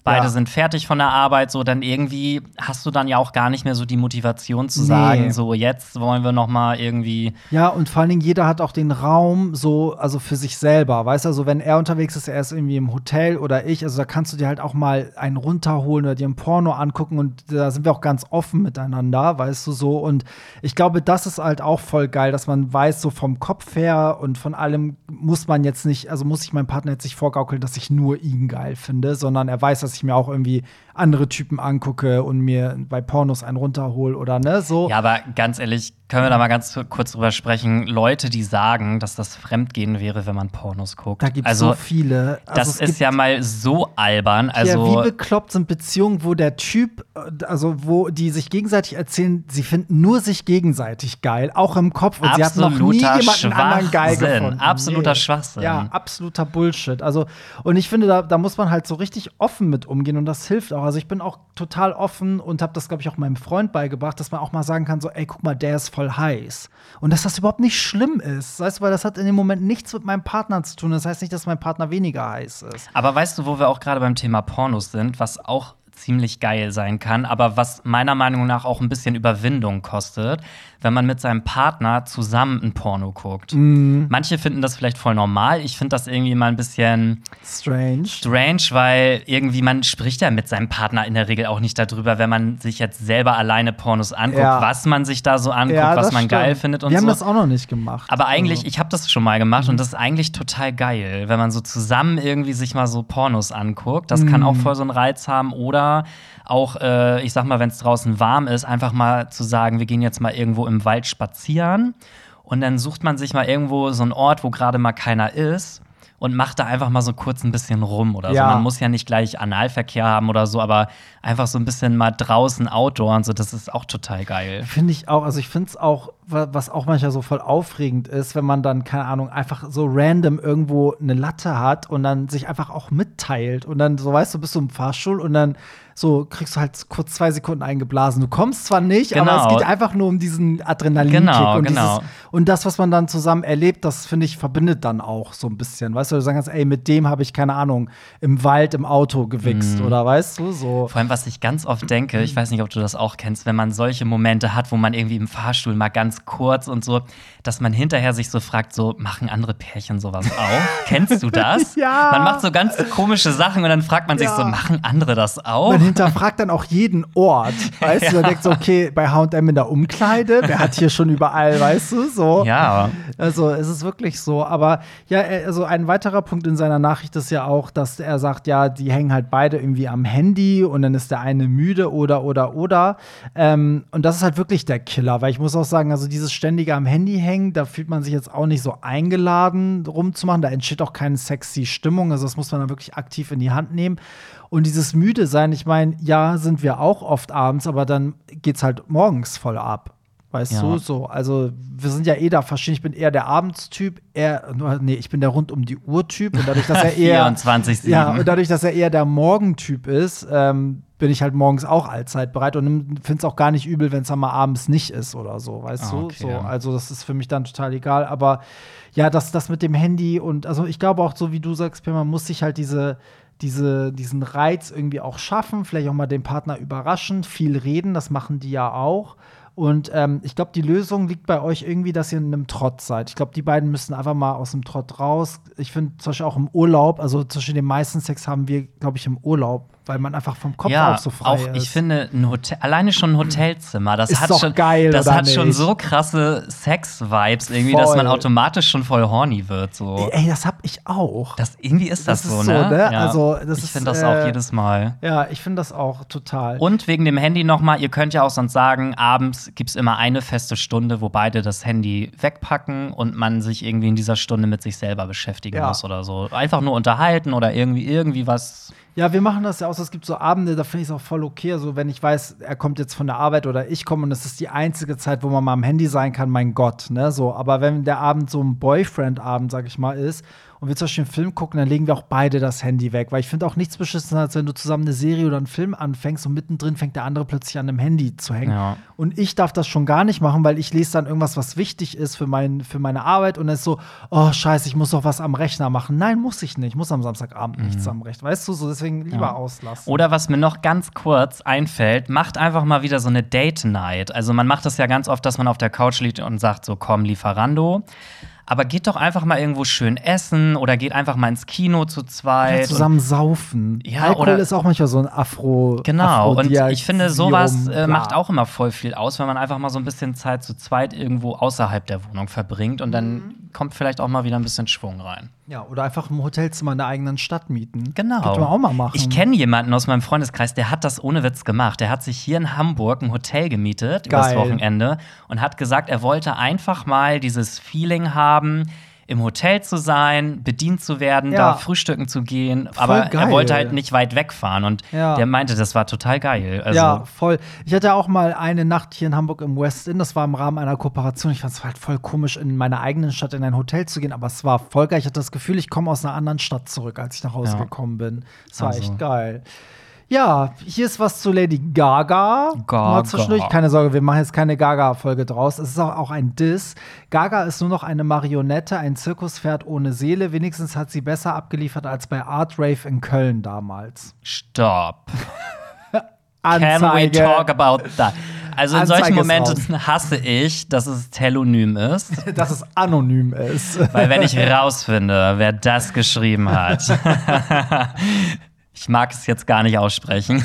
beide Ja. sind fertig von der Arbeit, so dann irgendwie hast du dann ja auch gar nicht mehr so die Motivation zu sagen, Nee. so jetzt wollen wir noch mal irgendwie Ja, und vor allen Dingen, jeder hat auch den Raum so, also für sich selber. Weißt du, also wenn er unterwegs ist, er ist irgendwie im Hotel oder ich, also da kannst du dir halt auch mal einen runterholen oder dir ein Porno angucken und da sind wir auch ganz offen miteinander, weißt du so. Und ich glaube, das ist halt auch voll geil, dass man weiß, so vom Kopf her und von allem muss man jetzt nicht, also muss ich meinem Partner jetzt nicht vorgaukeln, dass ich nur ihn geil finde, sondern er weiß, dass ich mir auch irgendwie andere Typen angucke und mir bei Pornos einen runterhole oder ne, so. Ja, aber ganz ehrlich, können wir da mal ganz kurz drüber sprechen? Leute, die sagen, dass das Fremdgehen wäre, wenn man Pornos guckt. Da gibt es also, so viele. Also das ist ja mal so albern. Also, ja, wie bekloppt sind Beziehungen, wo der Typ, äh, also wo die sich gegenseitig erzählen, sie finden nur sich gegenseitig geil, auch im Kopf. Und sie hatten noch nie jemanden anderen geil gefunden. Absoluter Schwachsinn. Ja, absoluter Bullshit. Also, und ich finde, da, da muss man halt so richtig offen mit umgehen und das hilft auch. Also, ich bin auch total offen und habe das, glaube ich, auch meinem Freund beigebracht, dass man auch mal sagen kann: so, ey, guck mal, der ist voll heiß. Und dass das überhaupt nicht schlimm ist. Weißt du, weil das hat in dem Moment nichts mit meinem Partner zu tun. Das heißt nicht, dass mein Partner weniger heiß ist. Aber weißt du, wo wir auch gerade beim Thema Pornos sind, was auch ziemlich geil sein kann, aber was meiner Meinung nach auch ein bisschen Überwindung kostet, wenn man mit seinem Partner zusammen ein Porno guckt. Mhm. Manche finden das vielleicht voll normal. Ich finde das irgendwie mal ein bisschen Strange. strange, weil irgendwie man spricht ja mit seinem Partner in der Regel auch nicht darüber, wenn man sich jetzt selber alleine Pornos anguckt, Ja. was man sich da so anguckt, was das man stimmt. geil findet und Wir so. haben das auch noch nicht gemacht. Aber eigentlich, Also, ich habe das schon mal gemacht und das ist eigentlich total geil, wenn man so zusammen irgendwie sich mal so Pornos anguckt. Das kann auch voll so einen Reiz haben. Oder auch, äh, ich sag mal, wenn es draußen warm ist, einfach mal zu sagen, wir gehen jetzt mal irgendwo im Wald spazieren und dann sucht man sich mal irgendwo so einen Ort, wo gerade mal keiner ist. Und macht da einfach mal so kurz ein bisschen rum oder Ja. so. Man muss ja nicht gleich Analverkehr haben oder so, aber einfach so ein bisschen mal draußen Outdoor und so, das ist auch total geil. Finde ich auch, also ich finde es auch, wa- was auch manchmal so voll aufregend ist, wenn man dann, keine Ahnung, einfach so random irgendwo eine Latte hat und dann sich einfach auch mitteilt und dann so, weißt du, bist du im Fahrstuhl und dann so kriegst du halt kurz zwei Sekunden eingeblasen. Du kommst zwar nicht, aber Genau. es geht einfach nur um diesen Adrenalinkick Genau, und genau. dieses, und das, was man dann zusammen erlebt, das finde ich verbindet dann auch so ein bisschen. Weißt du, du sagen kannst, ey, mit dem habe ich keine Ahnung im Wald im Auto Mhm. gewichst oder weißt du, so. Vor allem, was ich ganz oft denke, ich weiß nicht, ob du das auch kennst, wenn man solche Momente hat, wo man irgendwie im Fahrstuhl mal ganz kurz und so, dass man hinterher sich so fragt, so, machen andere Pärchen sowas auch? Kennst du das? Ja. Man macht so ganz komische Sachen und dann fragt man sich Ja. so, machen andere das auch? Man hinterfragt dann auch jeden Ort. Weißt du, man denkt so, okay, bei HM in der Umkleide, wer hat hier schon überall, weißt du, so. Ja, Also es ist wirklich so. Aber ja, er- also ein weiterer Punkt in seiner Nachricht ist ja auch, dass er sagt, ja, die hängen halt beide irgendwie am Handy und dann ist der eine müde oder oder oder. Ähm, und das ist halt wirklich der Killer, weil ich muss auch sagen, also dieses ständige am Handy hängen, da fühlt man sich jetzt auch nicht so eingeladen rumzumachen. Da entsteht auch keine sexy Stimmung. Also das muss man dann wirklich aktiv in die Hand nehmen. Und dieses müde sein, ich meine, ja, sind wir auch oft abends, aber dann geht's halt morgens voll ab. Weißt Ja. du, so. Also, wir sind ja eh da verschieden. Ich bin eher der Abendstyp, er, nee, ich bin der rund um die Uhr-Typ. Und dadurch, dass er eher. 24/7. Ja, und dadurch, dass er eher der Morgentyp ist, ähm, bin ich halt morgens auch allzeit bereit und finde es auch gar nicht übel, wenn es dann mal abends nicht ist oder so, weißt Ah, du? okay, So, ja. also das ist für mich dann total egal. Aber ja, das, das mit dem Handy und also ich glaube auch, so wie du sagst, man muss sich halt diese, diese, diesen Reiz irgendwie auch schaffen, vielleicht auch mal den Partner überraschen, viel reden, das machen die ja auch. Und ähm, ich glaube, die Lösung liegt bei euch irgendwie, dass ihr in einem Trott seid. Ich glaube, die beiden müssen einfach mal aus dem Trott raus. Ich finde zum Beispiel auch im Urlaub, also zwischen den meisten Sex haben wir, glaube ich, im Urlaub, weil man einfach vom Kopf ja, auch so frei auch ist. ich finde ein Hotel, alleine schon ein Hotelzimmer, das Ist hat schon, geil, das hat schon so krasse Sex-Vibes irgendwie, dass Voll. man automatisch schon voll horny wird. So. Ey, das hab ich auch. Das irgendwie ist das, Das ist so, so, ne? ne? Also, das ich finde das äh, auch jedes Mal. ja, ich finde das auch total. Und wegen dem Handy nochmal, ihr könnt ja auch sonst sagen, abends gibt es immer eine feste Stunde, wo beide das Handy wegpacken und man sich irgendwie in dieser Stunde mit sich selber beschäftigen Ja. muss oder so. Einfach nur unterhalten oder irgendwie, irgendwie was. Ja, wir machen das ja auch. Es gibt so Abende, da finde ich es auch voll okay. So, wenn ich weiß, er kommt jetzt von der Arbeit oder ich komme und es ist die einzige Zeit, wo man mal am Handy sein kann, mein Gott, ne? So, aber wenn der Abend so ein Boyfriend-Abend, sag ich mal, ist und wir zum Beispiel einen Film gucken, dann legen wir auch beide das Handy weg. Weil ich finde auch nichts beschissener, als wenn du zusammen eine Serie oder einen Film anfängst und mittendrin fängt der andere plötzlich an einem Handy zu hängen. Ja. Und ich darf das schon gar nicht machen, weil ich lese dann irgendwas, was wichtig ist für, mein, für meine Arbeit und dann ist so, oh scheiße, ich muss doch was am Rechner machen. Nein, muss ich nicht. Ich muss am Samstagabend nichts am Rechner. Weißt du, so deswegen lieber Mhm. Ja. auslassen. Oder was mir noch ganz kurz einfällt, macht einfach mal wieder so eine Date-Night. Also man macht das ja ganz oft, dass man auf der Couch liegt und sagt so, komm, Lieferando. Aber geht doch einfach mal irgendwo schön essen oder geht einfach mal ins Kino zu zweit. Ja, zusammen saufen. Ja, Alkohol oder- ist auch manchmal so ein Afro. Genau, und ich finde, sowas äh, macht auch immer voll viel aus, wenn man einfach mal so ein bisschen Zeit zu zweit irgendwo außerhalb der Wohnung verbringt und dann Mhm. kommt vielleicht auch mal wieder ein bisschen Schwung rein. Ja, oder einfach im Hotelzimmer in der eigenen Stadt mieten. Genau. Könnte man auch mal machen. Ich kenne jemanden aus meinem Freundeskreis, der hat das ohne Witz gemacht. Der hat sich hier in Hamburg ein Hotel gemietet übers Geil. Wochenende und hat gesagt, er wollte einfach mal dieses Feeling haben, im Hotel zu sein, bedient zu werden, Ja. da frühstücken zu gehen. Aber er geil. wollte halt nicht weit wegfahren und Ja. der meinte, das war total geil. Also, ja, voll. Ich hatte auch mal eine Nacht hier in Hamburg im West End. Das war im Rahmen einer Kooperation. Ich fand es halt voll komisch, in meiner eigenen Stadt in ein Hotel zu gehen. Aber es war voll geil. Ich hatte das Gefühl, ich komme aus einer anderen Stadt zurück, als ich nach Hause Ja. gekommen bin. Es war Also. echt geil. Ja, hier ist was zu Lady Gaga. Gaga. Zwischendurch. Keine Sorge, wir machen jetzt keine Gaga-Folge draus. Es ist auch, auch ein Diss. Gaga ist nur noch eine Marionette, ein Zirkuspferd ohne Seele. Wenigstens hat sie besser abgeliefert als bei Art Rave in Köln damals. Stopp. Can we talk about that? Also in Anzeige solchen Momenten hasse ich, dass es telonym ist. dass es anonym ist. Weil wenn ich rausfinde, wer das geschrieben hat, ich mag es jetzt gar nicht aussprechen.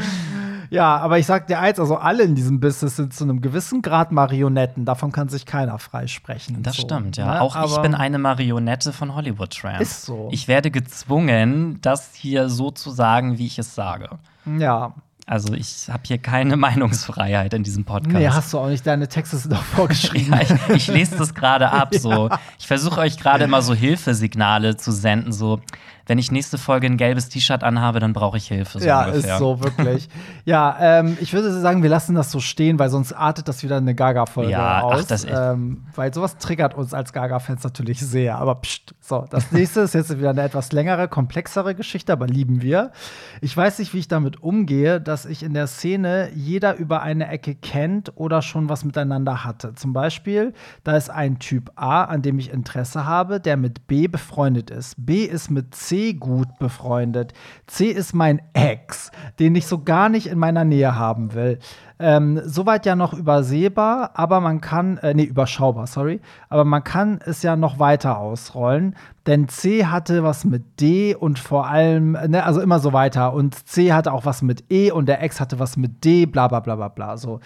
ja, aber ich sag dir eins, also alle in diesem Business sind zu einem gewissen Grad Marionetten. Davon kann sich keiner freisprechen. Das so, stimmt, ja. ne? Auch ich bin eine Marionette von Hollywood Tramp. Ist so. Ich werde gezwungen, das hier so zu sagen, wie ich es sage. Ja. Also ich habe hier keine Meinungsfreiheit in diesem Podcast. Nee, hast du auch nicht. Deine Texte sind doch vorgeschrieben. Ja, ich, ich lese das gerade ab. So. Ich versuche euch gerade immer so Hilfesignale zu senden. So, wenn ich nächste Folge ein gelbes T-Shirt anhabe, dann brauche ich Hilfe. So ja, ungefähr. ist so, wirklich. ja, ähm, ich würde sagen, wir lassen das so stehen, weil sonst artet das wieder eine Gaga-Folge Ja, ach, aus. das ist- ähm, weil sowas triggert uns als Gaga-Fans natürlich sehr. Aber pst, so, das nächste ist jetzt wieder eine etwas längere, komplexere Geschichte, aber lieben wir. Ich weiß nicht, wie ich damit umgehe, dass ich in der Szene jeder über eine Ecke kennt oder schon was miteinander hatte. Zum Beispiel, da ist ein Typ A, an dem ich Interesse habe, der mit B befreundet ist. B ist mit C gut befreundet. C ist mein Ex, den ich so gar nicht in meiner Nähe haben will. Ähm, soweit ja noch übersehbar, aber man kann, äh, nee, überschaubar, sorry, aber man kann es ja noch weiter ausrollen, denn C hatte was mit D und vor allem, äh, ne, also immer so weiter und C hatte auch was mit E und der Ex hatte was mit D, bla bla bla bla bla. So.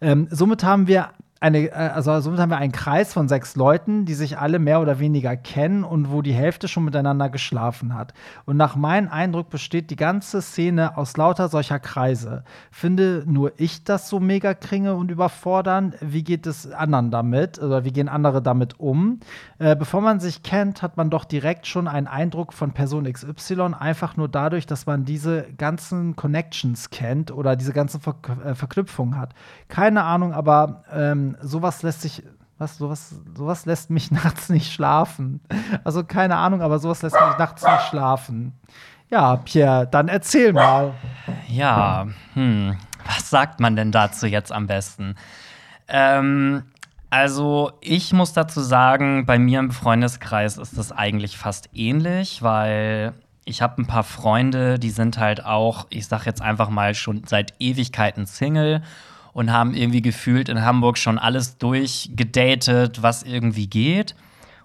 Ähm, somit haben wir eine, äh, also somit haben wir einen Kreis von sechs Leuten, die sich alle mehr oder weniger kennen und wo die Hälfte schon miteinander geschlafen hat. Und nach meinem Eindruck besteht die ganze Szene aus lauter solcher Kreise. Finde nur ich das so mega kringe und überfordernd? Wie geht es anderen damit? Oder wie gehen andere damit um? Äh, bevor man sich kennt, hat man doch direkt schon einen Eindruck von Person XY, einfach nur dadurch, dass man diese ganzen Connections kennt oder diese ganzen Ver äh, Verknüpfungen hat. Keine Ahnung, aber ähm, sowas lässt sich, was, sowas, sowas lässt mich nachts nicht schlafen. Also keine Ahnung, aber sowas lässt mich nachts nicht schlafen. Ja, Pierre, dann erzähl mal. Ja, hm, was sagt man denn dazu jetzt am besten? Ähm, also, ich muss dazu sagen, bei mir im Freundeskreis ist das eigentlich fast ähnlich, weil ich habe ein paar Freunde, die sind halt auch, ich sag jetzt einfach mal, schon seit Ewigkeiten Single und haben irgendwie gefühlt in Hamburg schon alles durchgedatet, was irgendwie geht.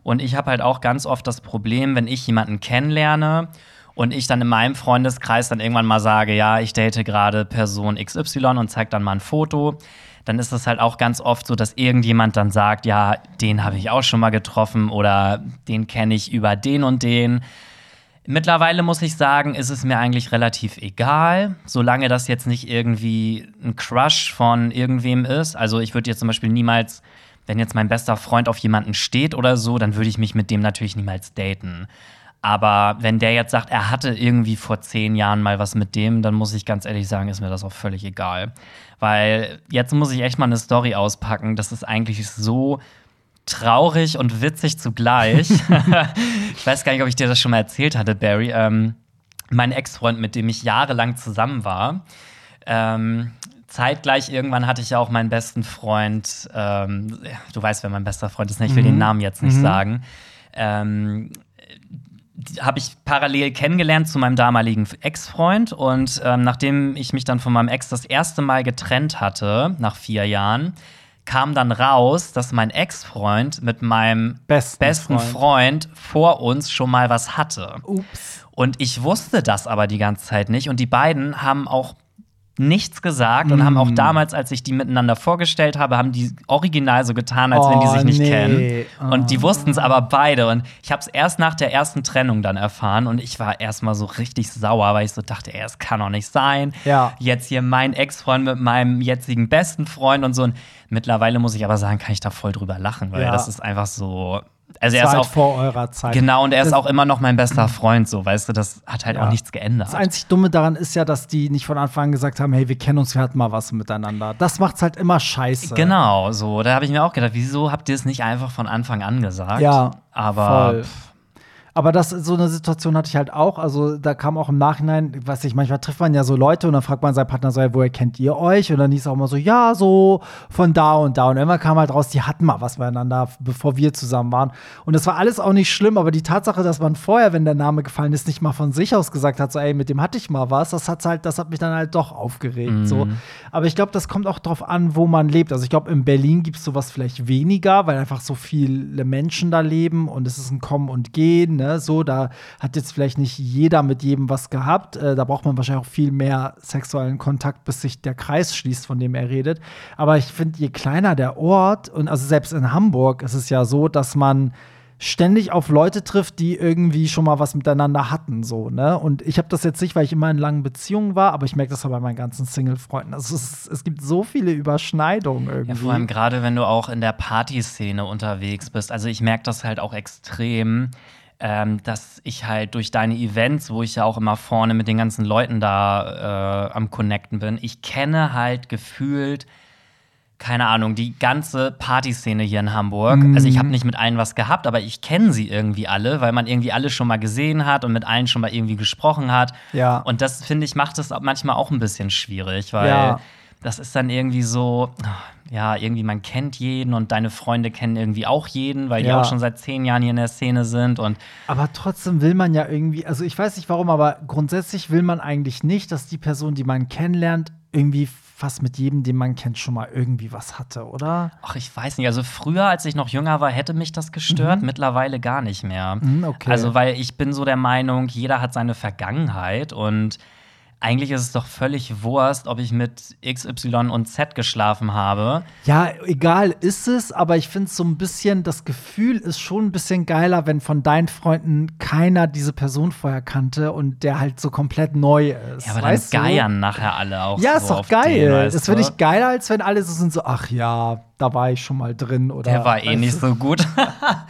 Und ich habe halt auch ganz oft das Problem, wenn ich jemanden kennenlerne und ich dann in meinem Freundeskreis dann irgendwann mal sage, ja, ich date gerade Person XY und zeige dann mal ein Foto, dann ist es halt auch ganz oft so, dass irgendjemand dann sagt, ja, den habe ich auch schon mal getroffen oder den kenne ich über den und den. Mittlerweile muss ich sagen, ist es mir eigentlich relativ egal, solange das jetzt nicht irgendwie ein Crush von irgendwem ist. Also ich würde jetzt zum Beispiel niemals, wenn jetzt mein bester Freund auf jemanden steht oder so, dann würde ich mich mit dem natürlich niemals daten. Aber wenn der jetzt sagt, er hatte irgendwie vor zehn Jahren mal was mit dem, dann muss ich ganz ehrlich sagen, ist mir das auch völlig egal. Weil jetzt muss ich echt mal eine Story auspacken. Das ist eigentlich so traurig und witzig zugleich. ich weiß gar nicht, ob ich dir das schon mal erzählt hatte, Barry. Ähm, mein Ex-Freund, mit dem ich jahrelang zusammen war. Ähm, zeitgleich irgendwann hatte ich ja auch meinen besten Freund. Ähm, du weißt, wer mein bester Freund ist, ne? ich will mhm. den Namen jetzt nicht mhm. sagen. Ähm, habe ich parallel kennengelernt zu meinem damaligen Ex-Freund. Und ähm, nachdem ich mich dann von meinem Ex das erste Mal getrennt hatte, nach vier Jahren, kam dann raus, dass mein Ex-Freund mit meinem besten, besten Freund. Freund. vor uns schon mal was hatte. Ups. Und ich wusste das aber die ganze Zeit nicht. Und die beiden haben auch nichts gesagt mm. und haben auch mm. damals, als ich die miteinander vorgestellt habe, haben die original so getan, als oh, wenn die sich nicht nee. kennen. Oh. Und die oh. wussten es aber beide. Und ich habe es erst nach der ersten Trennung dann erfahren und ich war erstmal so richtig sauer, weil ich so dachte, ey, es kann doch nicht sein. Ja. Jetzt hier mein Ex-Freund mit meinem jetzigen besten Freund und so. Und mittlerweile muss ich aber sagen, kann ich da voll drüber lachen, weil ja. das ist einfach so also er ist auch vor eurer Zeit. Genau, und er ist auch immer noch mein bester Freund, so, weißt du, das hat halt ja. auch nichts geändert. Das einzig Dumme daran ist ja, dass die nicht von Anfang an gesagt haben, hey, wir kennen uns, wir hatten mal was miteinander. Das macht's halt immer scheiße. Genau, so. Da habe ich mir auch gedacht, wieso habt ihr es nicht einfach von Anfang an gesagt? Ja. Aber. Voll. Pff, aber das, so eine Situation hatte ich halt auch. Also da kam auch im Nachhinein, weiß ich, manchmal trifft man ja so Leute und dann fragt man seinen Partner so, woher kennt ihr euch? Und dann hieß es auch mal so, ja, so von da und da. Und irgendwann kam halt raus, die hatten mal was beieinander, bevor wir zusammen waren. Und das war alles auch nicht schlimm, aber die Tatsache, dass man vorher, wenn der Name gefallen ist, nicht mal von sich aus gesagt hat, so, ey, mit dem hatte ich mal was, das hat halt, das hat mich dann halt doch aufgeregt. Mhm. So. Aber ich glaube, das kommt auch drauf an, wo man lebt. Also ich glaube, in Berlin gibt es sowas vielleicht weniger, weil einfach so viele Menschen da leben und es ist ein Kommen und Gehen, ne? So, da hat jetzt vielleicht nicht jeder mit jedem was gehabt. Äh, da braucht man wahrscheinlich auch viel mehr sexuellen Kontakt, bis sich der Kreis schließt, von dem er redet. Aber ich finde, je kleiner der Ort, und also selbst in Hamburg ist es ja so, dass man ständig auf Leute trifft, die irgendwie schon mal was miteinander hatten, so, ne? Und ich habe das jetzt nicht, weil ich immer in langen Beziehungen war, aber ich merke das auch bei meinen ganzen Single-Freunden. Also es, es, gibt so viele Überschneidungen irgendwie. Ja, vor allem gerade, wenn du auch in der Partyszene unterwegs bist. Also ich merke das halt auch extrem ähm, dass ich halt durch deine Events, wo ich ja auch immer vorne mit den ganzen Leuten da äh, am Connecten bin, ich kenne halt gefühlt, keine Ahnung, die ganze Partyszene hier in Hamburg. Mhm. Also ich habe nicht mit allen was gehabt, aber ich kenne sie irgendwie alle, weil man irgendwie alle schon mal gesehen hat und mit allen schon mal irgendwie gesprochen hat. Ja. Und das, finde ich, macht es manchmal auch ein bisschen schwierig, weil ja. das ist dann irgendwie so, ja, irgendwie man kennt jeden und deine Freunde kennen irgendwie auch jeden, weil ja. die auch schon seit zehn Jahren hier in der Szene sind und aber trotzdem will man ja irgendwie, also ich weiß nicht warum, aber grundsätzlich will man eigentlich nicht, dass die Person, die man kennenlernt, irgendwie fast mit jedem, den man kennt, schon mal irgendwie was hatte, oder? Ach, ich weiß nicht. Also früher, als ich noch jünger war, hätte mich das gestört. Mhm. Mittlerweile gar nicht mehr. Mhm, okay. Also, weil ich bin so der Meinung, jeder hat seine Vergangenheit und eigentlich ist es doch völlig Wurst, ob ich mit XY und Z geschlafen habe. Ja, egal ist es, aber ich finde so ein bisschen, das Gefühl ist schon ein bisschen geiler, wenn von deinen Freunden keiner diese Person vorher kannte und der halt so komplett neu ist. Ja, aber weißt dann du? geiern nachher alle auch. Ja, so ist doch geil. Den, weißt das finde du? ich geiler, als wenn alle so sind, so, ach ja, da war ich schon mal drin. Oder, Der war eh nicht so gut.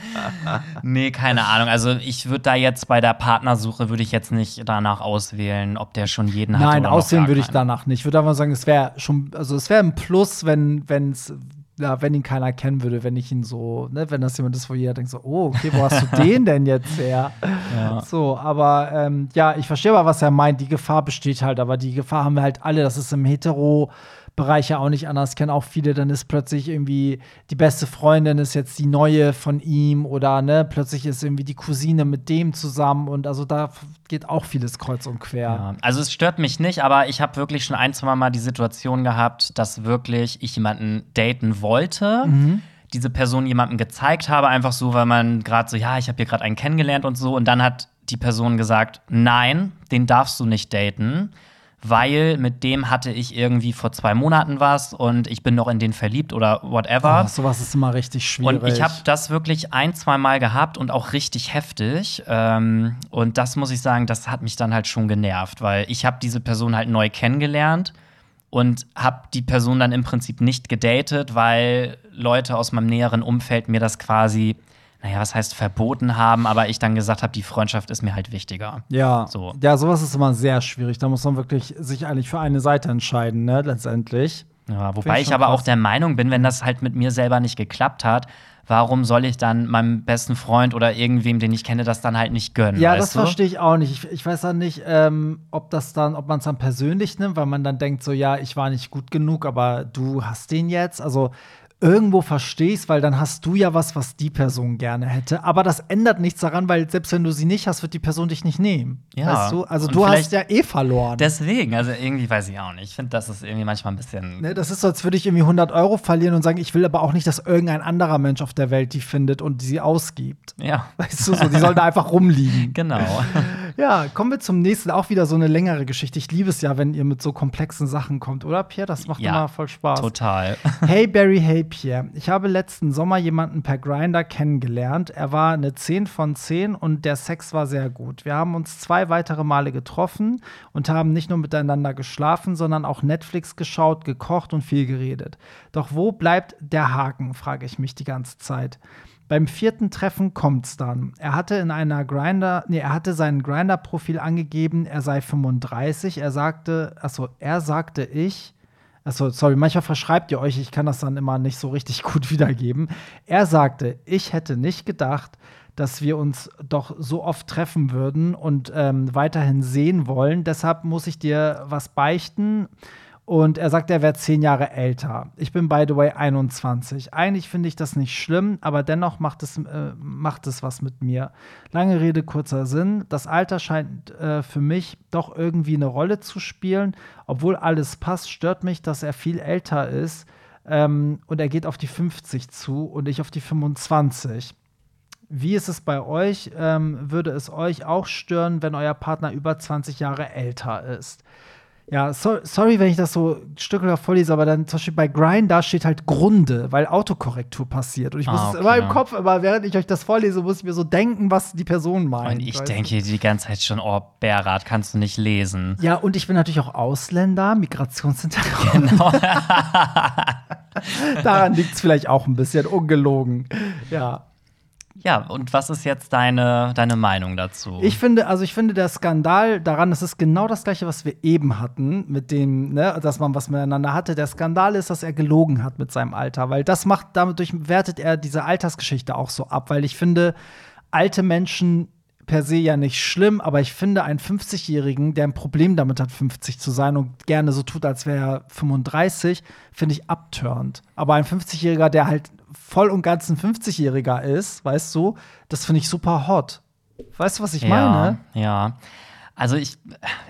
nee, keine Ahnung. Also ich würde da jetzt bei der Partnersuche, würde ich jetzt nicht danach auswählen, ob der schon jeden hat Nein, noch auswählen gar würde ich danach nicht. Ich würde einfach sagen, es wäre schon, also es wäre ein Plus, wenn, wenn's, ja, wenn ihn keiner kennen würde, wenn ich ihn so, ne, wenn das jemand ist, wo jeder denkt so, oh, okay, wo hast du den denn jetzt her? Ja. So, aber ähm, ja, ich verstehe aber, was er meint. Die Gefahr besteht halt, aber die Gefahr haben wir halt alle. Das ist im Hetero. Bereich ja auch nicht anders, kennen auch viele, dann ist plötzlich irgendwie die beste Freundin ist jetzt die neue von ihm oder ne, plötzlich ist irgendwie die Cousine mit dem zusammen und also da geht auch vieles kreuz und quer. Ja, also es stört mich nicht, aber ich habe wirklich schon ein, zwei Mal die Situation gehabt, dass wirklich ich jemanden daten wollte. Mhm. Diese Person jemandem gezeigt habe, einfach so, weil man gerade so, ja, ich habe hier gerade einen kennengelernt und so. Und dann hat die Person gesagt, nein, den darfst du nicht daten, weil mit dem hatte ich irgendwie vor zwei Monaten was und ich bin noch in den verliebt oder whatever. Oh, sowas ist immer richtig schwierig. Und ich habe das wirklich ein, zwei Mal gehabt und auch richtig heftig. Ähm, und das muss ich sagen, das hat mich dann halt schon genervt, weil ich habe diese Person halt neu kennengelernt und habe die Person dann im Prinzip nicht gedatet, weil Leute aus meinem näheren Umfeld mir das quasi, naja, was heißt verboten haben, aber ich dann gesagt habe, die Freundschaft ist mir halt wichtiger. ja, So. ja, sowas ist immer sehr schwierig. Da muss man wirklich sich eigentlich für eine Seite entscheiden, ne, letztendlich. Ja, Find wobei ich ich aber auch der Meinung bin, wenn das halt mit mir selber nicht geklappt hat, warum soll ich dann meinem besten Freund oder irgendwem, den ich kenne, das dann halt nicht gönnen? Ja, das verstehe ich auch nicht. Ich, ich weiß dann nicht, ähm, ob das dann, ob man es dann persönlich nimmt, weil man dann denkt, so ja, ich war nicht gut genug, aber du hast den jetzt. Also irgendwo verstehe ich weil dann hast du ja was, was die Person gerne hätte. Aber das ändert nichts daran, weil selbst wenn du sie nicht hast, wird die Person dich nicht nehmen. Ja. Weißt du? Also Und du hast ja eh verloren. Deswegen, also irgendwie weiß ich auch nicht. Ich finde, das ist irgendwie manchmal ein bisschen. Ne, das ist so, als würde ich irgendwie 100 Euro verlieren und sagen, ich will aber auch nicht, dass irgendein anderer Mensch auf der Welt die findet und sie ausgibt. Ja, Weißt du, so, die sollen da einfach rumliegen. genau. Ja, kommen wir zum nächsten. Auch wieder so eine längere Geschichte. Ich liebe es ja, wenn ihr mit so komplexen Sachen kommt, oder Pierre? Das macht Ja, immer voll Spaß. Total. Hey Barry, hey Pierre. Ich habe letzten Sommer jemanden per Grinder kennengelernt. Er war eine 10 von 10 und der Sex war sehr gut. Wir haben uns zwei weitere Male getroffen und haben nicht nur miteinander geschlafen, sondern auch Netflix geschaut, gekocht und viel geredet. Doch wo bleibt der Haken, frage ich mich die ganze Zeit. Beim vierten Treffen kommt's dann. Er hatte in einer Grinder, nee, er hatte sein Grinder-Profil angegeben, er sei 35. Er sagte, achso, er sagte ich, achso, sorry, manchmal verschreibt ihr euch, ich kann das dann immer nicht so richtig gut wiedergeben. Er sagte, ich hätte nicht gedacht, dass wir uns doch so oft treffen würden und ähm, weiterhin sehen wollen. Deshalb muss ich dir was beichten. Und er sagt, er wäre zehn Jahre älter. Ich bin, by the way, 21. Eigentlich finde ich das nicht schlimm, aber dennoch macht es, äh, macht es was mit mir. Lange Rede, kurzer Sinn. Das Alter scheint äh, für mich doch irgendwie eine Rolle zu spielen. Obwohl alles passt, stört mich, dass er viel älter ist. Ähm, und er geht auf die 50 zu und ich auf die 25. Wie ist es bei euch? Ähm, würde es euch auch stören, wenn euer Partner über 20 Jahre älter ist? Ja, so, sorry, wenn ich das so Stücke vorlese, aber dann zum Beispiel bei Grindr steht halt Grunde, weil Autokorrektur passiert. Und ich muss Ah, es immer im okay. Kopf, aber während ich euch das vorlese, muss ich mir so denken, was die Person meint. Und ich weißt du? denke die ganze Zeit schon, oh, Bärrad kannst du nicht lesen. Ja, und ich bin natürlich auch Ausländer, Migrationshintergrund. Genau. Daran liegt es vielleicht auch ein bisschen ungelogen. Ja. Ja, und was ist jetzt deine, deine Meinung dazu? Ich finde, also ich finde, der Skandal daran, das ist genau das gleiche, was wir eben hatten, mit dem, ne, dass man was miteinander hatte. Der Skandal ist, dass er gelogen hat mit seinem Alter, weil das macht, damit wertet er diese Altersgeschichte auch so ab, weil ich finde, alte Menschen per se ja nicht schlimm, aber ich finde einen 50-Jährigen, der ein Problem damit hat, 50 zu sein und gerne so tut, als wäre er 35, finde ich abturnt. Aber ein 50-Jähriger, der halt voll und ganz ein 50-Jähriger ist, weißt du, das finde ich super hot. Weißt du, was ich meine? Ja, ja. Also ich,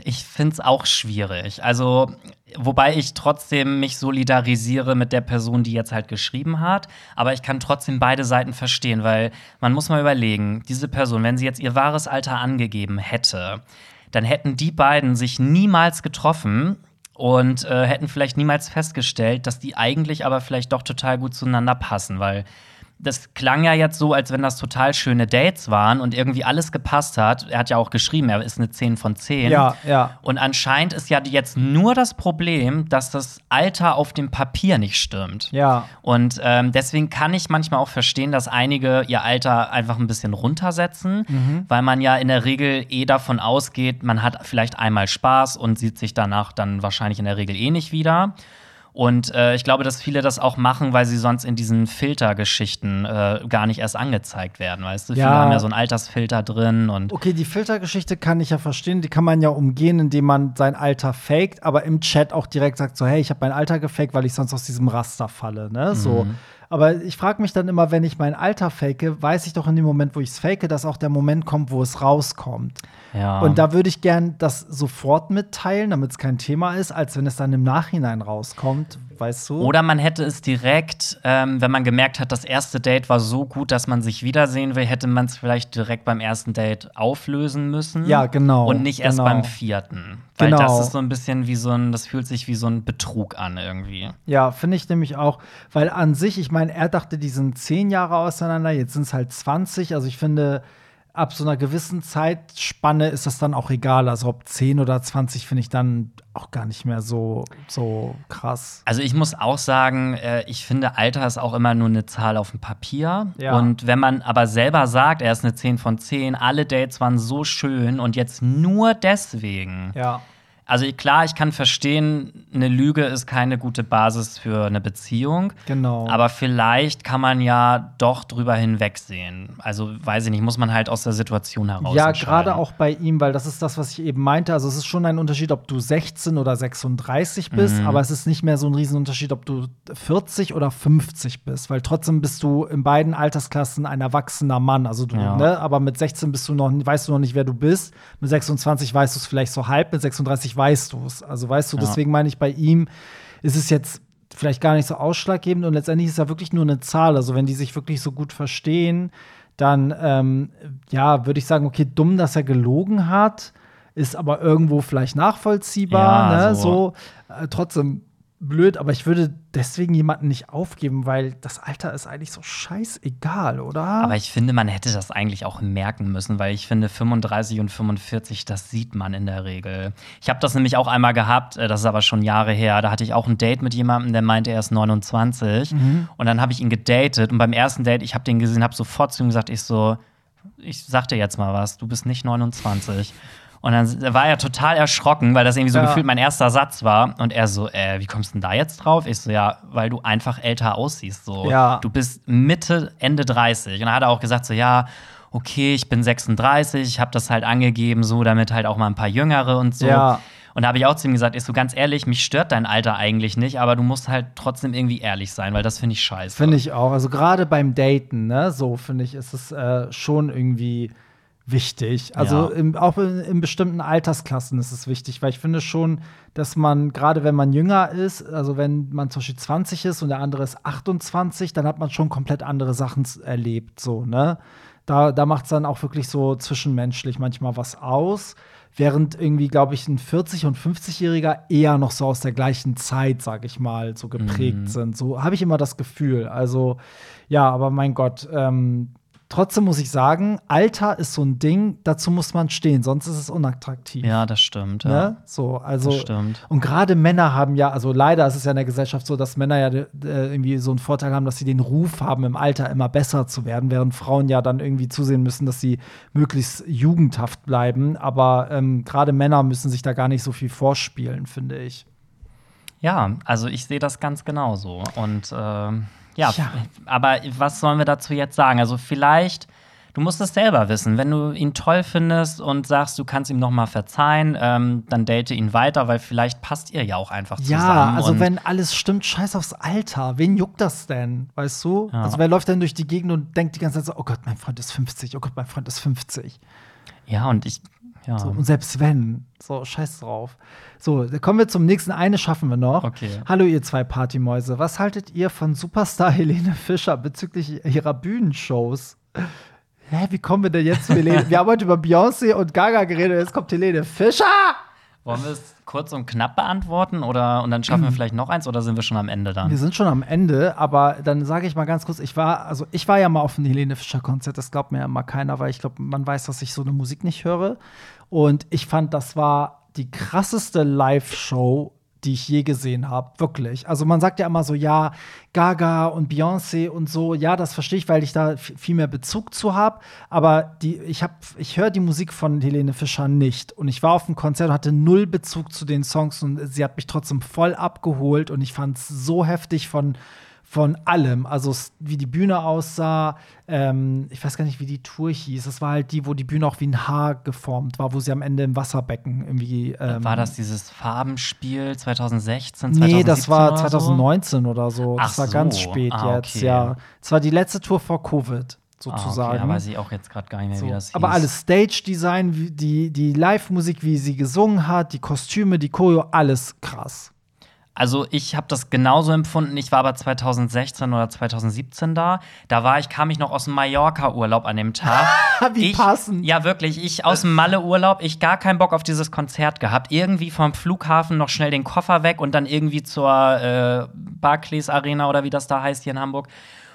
ich finde es auch schwierig. Also, wobei ich trotzdem mich solidarisiere mit der Person, die jetzt halt geschrieben hat. Aber ich kann trotzdem beide Seiten verstehen, weil man muss mal überlegen, diese Person, wenn sie jetzt ihr wahres Alter angegeben hätte, dann hätten die beiden sich niemals getroffen und äh, hätten vielleicht niemals festgestellt, dass die eigentlich aber vielleicht doch total gut zueinander passen, weil das klang ja jetzt so, als wenn das total schöne Dates waren und irgendwie alles gepasst hat. Er hat ja auch geschrieben, er ist eine 10 von 10. Ja, ja. Und anscheinend ist ja jetzt nur das Problem, dass das Alter auf dem Papier nicht stimmt. Ja. Und ähm, deswegen kann ich manchmal auch verstehen, dass einige ihr Alter einfach ein bisschen runtersetzen, Mhm. weil man ja in der Regel eh davon ausgeht, man hat vielleicht einmal Spaß und sieht sich danach dann wahrscheinlich in der Regel eh nicht wieder. Und äh, ich glaube, dass viele das auch machen, weil sie sonst in diesen Filtergeschichten äh, gar nicht erst angezeigt werden, weißt du? Viele Ja. haben ja so einen Altersfilter drin und Okay, die Filtergeschichte kann ich ja verstehen. Die kann man ja umgehen, indem man sein Alter faked, aber im Chat auch direkt sagt so, hey, ich habe mein Alter gefaked, weil ich sonst aus diesem Raster falle, ne? So. Aber ich frage mich dann immer, wenn ich mein Alter fake, weiß ich doch in dem Moment, wo ich es fake, dass auch der Moment kommt, wo es rauskommt. ja. Und da würde ich gern das sofort mitteilen, damit es kein Thema ist, als wenn es dann im Nachhinein rauskommt, weißt du? Oder man hätte es direkt, ähm, wenn man gemerkt hat, das erste Date war so gut, dass man sich wiedersehen will, hätte man es vielleicht direkt beim ersten Date auflösen müssen. Ja, genau, Und nicht erst genau. beim vierten. Weil Genau. das ist so ein bisschen wie so ein, das fühlt sich wie so ein Betrug an irgendwie. Ja, finde ich nämlich auch, weil an sich, ich meine, er dachte, die sind zehn Jahre auseinander, jetzt sind es halt 20. Also ich finde, ab so einer gewissen Zeitspanne ist das dann auch egal. Also ob 10 oder 20 finde ich dann auch gar nicht mehr so, so krass. Also ich muss auch sagen, äh, ich finde, Alter ist auch immer nur eine Zahl auf dem Papier. Ja. Und wenn man aber selber sagt, er ist eine 10 von 10, alle Dates waren so schön und jetzt nur deswegen. Ja. Also klar, ich kann verstehen, eine Lüge ist keine gute Basis für eine Beziehung. Genau. Aber vielleicht kann man ja doch drüber hinwegsehen. Also weiß ich nicht, muss man halt aus der Situation heraus. Ja, gerade auch bei ihm, weil das ist das, was ich eben meinte. Also es ist schon ein Unterschied, ob du 16 oder 36 bist, Mhm. aber es ist nicht mehr so ein Riesenunterschied, ob du 40 oder 50 bist, weil trotzdem bist du in beiden Altersklassen ein erwachsener Mann. Also du, Ja. ne, aber mit 16 bist du noch, weißt du noch nicht, wer du bist. Mit 26 weißt du es vielleicht so halb, mit 36 weißt du es. Also weißt du, Ja. deswegen meine ich, bei ihm ist es jetzt vielleicht gar nicht so ausschlaggebend und letztendlich ist er wirklich nur eine Zahl. Also wenn die sich wirklich so gut verstehen, dann ähm, ja, würde ich sagen, okay, dumm, dass er gelogen hat, ist aber irgendwo vielleicht nachvollziehbar, Ja, ne? so. So äh, trotzdem blöd, aber ich würde deswegen jemanden nicht aufgeben, weil das Alter ist eigentlich so scheißegal, oder? Aber ich finde, man hätte das eigentlich auch merken müssen, weil ich finde, 35 und 45, das sieht man in der Regel. Ich habe das nämlich auch einmal gehabt, äh, das ist aber schon Jahre her. Da hatte ich auch ein Date mit jemandem, der meinte, er ist 29. Mhm. Und dann habe ich ihn gedatet. Und beim ersten Date, ich habe den gesehen, habe sofort zu ihm gesagt, ich so, ich sag dir jetzt mal was, du bist nicht 29. Und dann war er total erschrocken, weil das irgendwie so Ja. gefühlt mein erster Satz war. Und er so, äh, wie kommst du denn da jetzt drauf? Ich so, ja, weil du einfach älter aussiehst. So. Ja. Du bist Mitte, Ende 30. Und dann hat er auch gesagt, so, ja, okay, ich bin 36, ich habe das halt angegeben, so, damit halt auch mal ein paar Jüngere und so. Ja. Und da habe ich auch zu ihm gesagt, ist so ganz ehrlich, mich stört dein Alter eigentlich nicht, aber du musst halt trotzdem irgendwie ehrlich sein, weil das finde ich scheiße. Finde ich auch. Also gerade beim Daten, ne, so finde ich, ist es äh, schon irgendwie wichtig. Also Ja. im, auch in, in bestimmten Altersklassen ist es wichtig, weil ich finde schon, dass man, gerade wenn man jünger ist, also wenn man zum Beispiel 20 ist und der andere ist 28, dann hat man schon komplett andere Sachen erlebt, so, ne? Da, da macht es dann auch wirklich so zwischenmenschlich manchmal was aus. Während irgendwie, glaube ich, ein 40- und 50-Jähriger eher noch so aus der gleichen Zeit, sag ich mal, so geprägt Mhm. sind. So habe ich immer das Gefühl. Also, ja, aber mein Gott, ähm, trotzdem muss ich sagen, Alter ist so ein Ding, dazu muss man stehen, sonst ist es unattraktiv. Ja, das stimmt. Ja. Ne? So, also und gerade Männer haben ja, also leider ist es ja in der Gesellschaft so, dass Männer ja äh, irgendwie so einen Vorteil haben, dass sie den Ruf haben, im Alter immer besser zu werden, während Frauen ja dann irgendwie zusehen müssen, dass sie möglichst jugendhaft bleiben. Aber ähm, gerade Männer müssen sich da gar nicht so viel vorspielen, finde ich. Ja, also ich sehe das ganz genauso. Und ähm, ja, Ja. aber was sollen wir dazu jetzt sagen? Also vielleicht, du musst es selber wissen. Wenn du ihn toll findest und sagst, du kannst ihm noch mal verzeihen, ähm, dann date ihn weiter, weil vielleicht passt ihr ja auch einfach zusammen. Ja, also wenn alles stimmt, scheiß aufs Alter. Wen juckt das denn? Weißt du? Ja. Also wer läuft denn durch die Gegend und denkt die ganze Zeit so, oh Gott, mein Freund ist 50, oh Gott, mein Freund ist 50. Ja, und ich, ja. So, und selbst wenn, so, scheiß drauf. So, kommen wir zum nächsten. Eine schaffen wir noch. Okay. Hallo, ihr zwei Partymäuse. Was haltet ihr von Superstar Helene Fischer bezüglich ihrer Bühnenshows? Hä, wie kommen wir denn jetzt zu Helene? wir haben heute über Beyoncé und Gaga geredet, jetzt kommt Helene Fischer. Wollen wir es kurz und knapp beantworten oder und dann schaffen wir vielleicht noch eins oder sind wir schon am Ende dann? Wir sind schon am Ende, aber dann sage ich mal ganz kurz, ich war, also ich war ja mal auf einem Helene Fischer Konzert, das glaubt mir ja immer keiner, weil ich glaube, man weiß, dass ich so eine Musik nicht höre. Und ich fand, das war die krasseste Live-Show, die ich je gesehen habe, wirklich. Also man sagt ja immer so, ja, Gaga und Beyoncé und so, ja, das verstehe ich, weil ich da viel mehr Bezug zu habe. Aber die, ich habe, ich höre die Musik von Helene Fischer nicht. Und ich war auf dem Konzert und hatte null Bezug zu den Songs und sie hat mich trotzdem voll abgeholt und ich fand es so heftig von von allem. Also wie die Bühne aussah. Ähm, ich weiß gar nicht, wie die Tour hieß. Es war halt die, wo die Bühne auch wie ein Haar geformt war, wo sie am Ende im Wasserbecken irgendwie. Ähm, war das dieses Farbenspiel 2016, 2017? Nee, das war oder 2019 oder so. Ach das war so. ganz spät Ah, jetzt, okay. ja. Es war die letzte Tour vor Covid, Ah, sozusagen. okay, da weiß ich auch jetzt gerade gar nicht mehr, So. wie das hieß. Aber alles Stage-Design, die, die Live-Musik, wie sie gesungen hat, die Kostüme, die Choreo, alles krass. Also ich habe das genauso empfunden. Ich war aber 2016 oder 2017 da. Da war ich, kam ich noch aus dem Mallorca-Urlaub an dem Tag. Wie ich, passend. Ja, wirklich. Ich aus dem Malle-Urlaub, ich gar keinen Bock auf dieses Konzert gehabt. Irgendwie vom Flughafen noch schnell den Koffer weg und dann irgendwie zur äh, Barclays Arena oder wie das da heißt hier in Hamburg.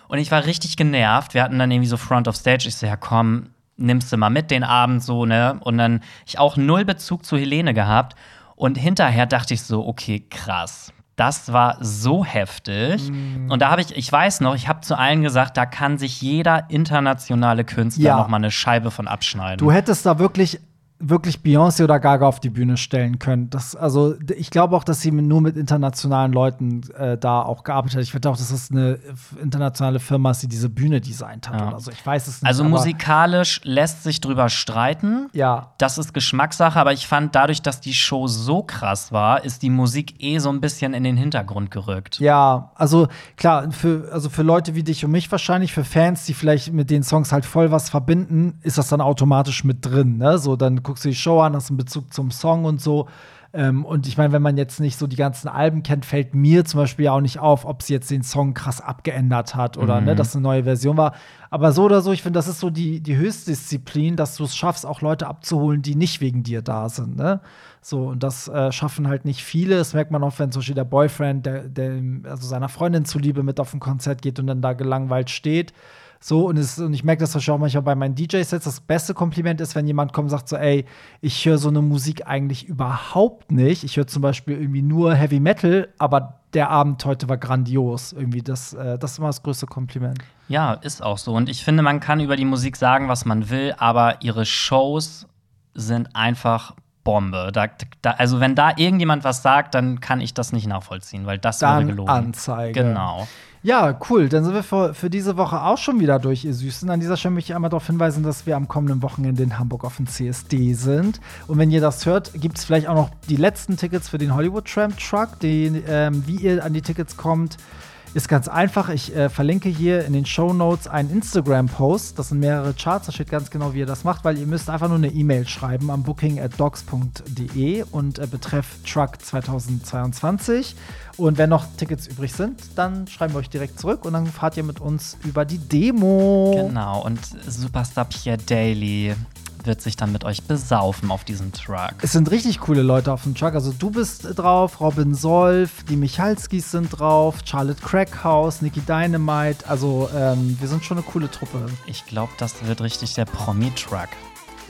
Und ich war richtig genervt. Wir hatten dann irgendwie so Front of Stage. Ich so, ja komm, nimmst du mal mit den Abend so, ne? Und dann ich auch null Bezug zu Helene gehabt. Und hinterher dachte ich so, okay, krass. Das war so heftig. Mm. Und da habe ich, ich weiß noch, ich habe zu allen gesagt, da kann sich jeder internationale Künstler Ja. noch mal eine Scheibe von abschneiden. Du hättest da wirklich wirklich Beyoncé oder Gaga auf die Bühne stellen können. Das, also ich glaube auch, dass sie nur mit internationalen Leuten äh, da auch gearbeitet hat. Ich finde auch, dass es eine f- internationale Firma ist, die diese Bühne designt hat Ja. oder so. Ich weiß es nicht. also musikalisch lässt sich drüber streiten. Ja. Das ist Geschmackssache, aber ich fand, dadurch, dass die Show so krass war, ist die Musik eh so ein bisschen in den Hintergrund gerückt. Ja, also klar, für, also für Leute wie dich und mich wahrscheinlich, für Fans, die vielleicht mit den Songs halt voll was verbinden, ist das dann automatisch mit drin. Ne? So, dann guckst du die Show an, hast einen Bezug zum Song und so. Ähm, und ich meine, wenn man jetzt nicht so die ganzen Alben kennt, fällt mir zum Beispiel ja auch nicht auf, ob sie jetzt den Song krass abgeändert hat oder ne, dass eine neue Version war. Aber so oder so, ich finde, das ist so die, die Höchstdisziplin, dass du es schaffst, auch Leute abzuholen, die nicht wegen dir da sind. Ne? So, und das äh, schaffen halt nicht viele. Das merkt man auch, wenn zum Beispiel der Boyfriend, der, der also seiner Freundin zuliebe mit auf ein Konzert geht und dann da gelangweilt steht. So, und, es, und ich merke das Beispiel auch manchmal bei meinen DJ-Sets. Das beste Kompliment ist, wenn jemand kommt und sagt so, ey, ich höre so eine Musik eigentlich überhaupt nicht. Ich höre zum Beispiel irgendwie nur Heavy Metal, aber der Abend heute war grandios. Irgendwie, das, äh, das ist immer das größte Kompliment. Ja, ist auch so. Und ich finde, man kann über die Musik sagen, was man will, aber ihre Shows sind einfach Bombe. Da, da, also, wenn da irgendjemand was sagt, dann kann ich das nicht nachvollziehen, weil das wäre Dann gelogen. Anzeige. Genau. Ja, cool. Dann sind wir für, für diese Woche auch schon wieder durch, ihr Süßen. An dieser Stelle möchte ich einmal darauf hinweisen, dass wir am kommenden Wochenende in Hamburg auf dem CSD sind. Und wenn ihr das hört, gibt es vielleicht auch noch die letzten Tickets für den Hollywood Tramp Truck. Den, ähm, wie ihr an die Tickets kommt, ist ganz einfach. Ich äh, verlinke hier in den Show Notes einen Instagram-Post. Das sind mehrere Charts. Da steht ganz genau, wie ihr das macht, weil ihr müsst einfach nur eine E-Mail schreiben am booking at docs.de und äh, betreff Truck 2022. Und wenn noch Tickets übrig sind, dann schreiben wir euch direkt zurück und dann fahrt ihr mit uns über die Demo. Genau. Und Superstar Pierre Daly wird sich dann mit euch besaufen auf diesem Truck. Es sind richtig coole Leute auf dem Truck. Also du bist drauf, Robin Solf, die Michalskis sind drauf, Charlotte Crackhouse, Nikki Dynamite. Also ähm, wir sind schon eine coole Truppe. Ich glaube, das wird richtig der Promi-Truck.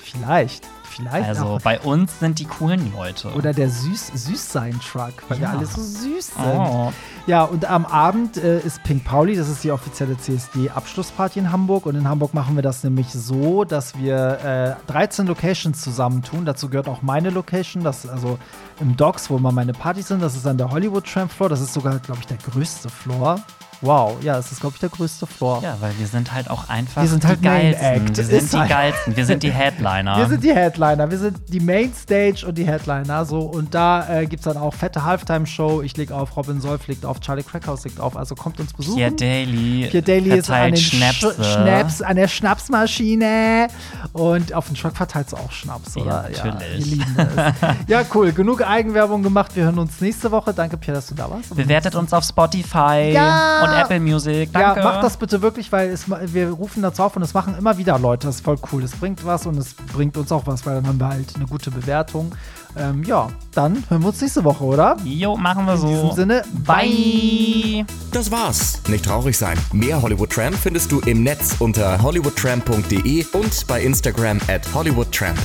Vielleicht. Vielleicht Also auch. bei uns sind die coolen Leute. Oder der Süß Süßsein-Truck, weil wir Ja. alle so süß sind. Oh. Ja, und am Abend äh, ist Pink Pauli, das ist die offizielle CSD-Abschlussparty in Hamburg. Und in Hamburg machen wir das nämlich so, dass wir äh, 13 Locations zusammentun. Dazu gehört auch meine Location, das ist also im Docks, wo immer meine Partys sind. Das ist an der Hollywood Tramp Floor. Das ist sogar, glaube ich, der größte Floor. Wow, ja, das ist, glaube ich, der größte Floor. Ja, weil wir sind halt auch einfach Wir sind die halt Main geilsten. Wir sind Ist die halt- geilsten. Wir sind die Headliner. Wir sind die Headliner, wir sind die Mainstage und die Headliner. So, und da äh, gibt es dann auch fette Halftime-Show. Ich leg auf, Robin Solf legt auf, Charlie Crackhouse legt auf. Also kommt uns besuchen. Pierre Daly, Pierre Daly ist an verteilt den Schnäpse. Sch Schnaps, an der Schnapsmaschine. Und auf dem Truck verteilst du auch Schnaps, oder? Ja, natürlich. wir lieben es. ja, cool. Genug Eigenwerbung gemacht. Wir hören uns nächste Woche. Danke, Pierre, dass du da warst. Bewertet uns auf Spotify Ja! Und Apple Music. Danke. Ja, macht das bitte wirklich, weil es, wir rufen dazu auf und es machen immer wieder Leute. Das ist voll cool. Es bringt was und es bringt uns auch was, weil dann haben wir halt eine gute Bewertung. Ähm, ja, dann hören wir uns nächste Woche, oder? Jo, machen wir so. In diesem Sinne, Bye. Das war's. Nicht traurig sein. Mehr Hollywood Tramp findest du im Netz unter hollywoodtramp.de und bei Instagram at hollywoodtramp.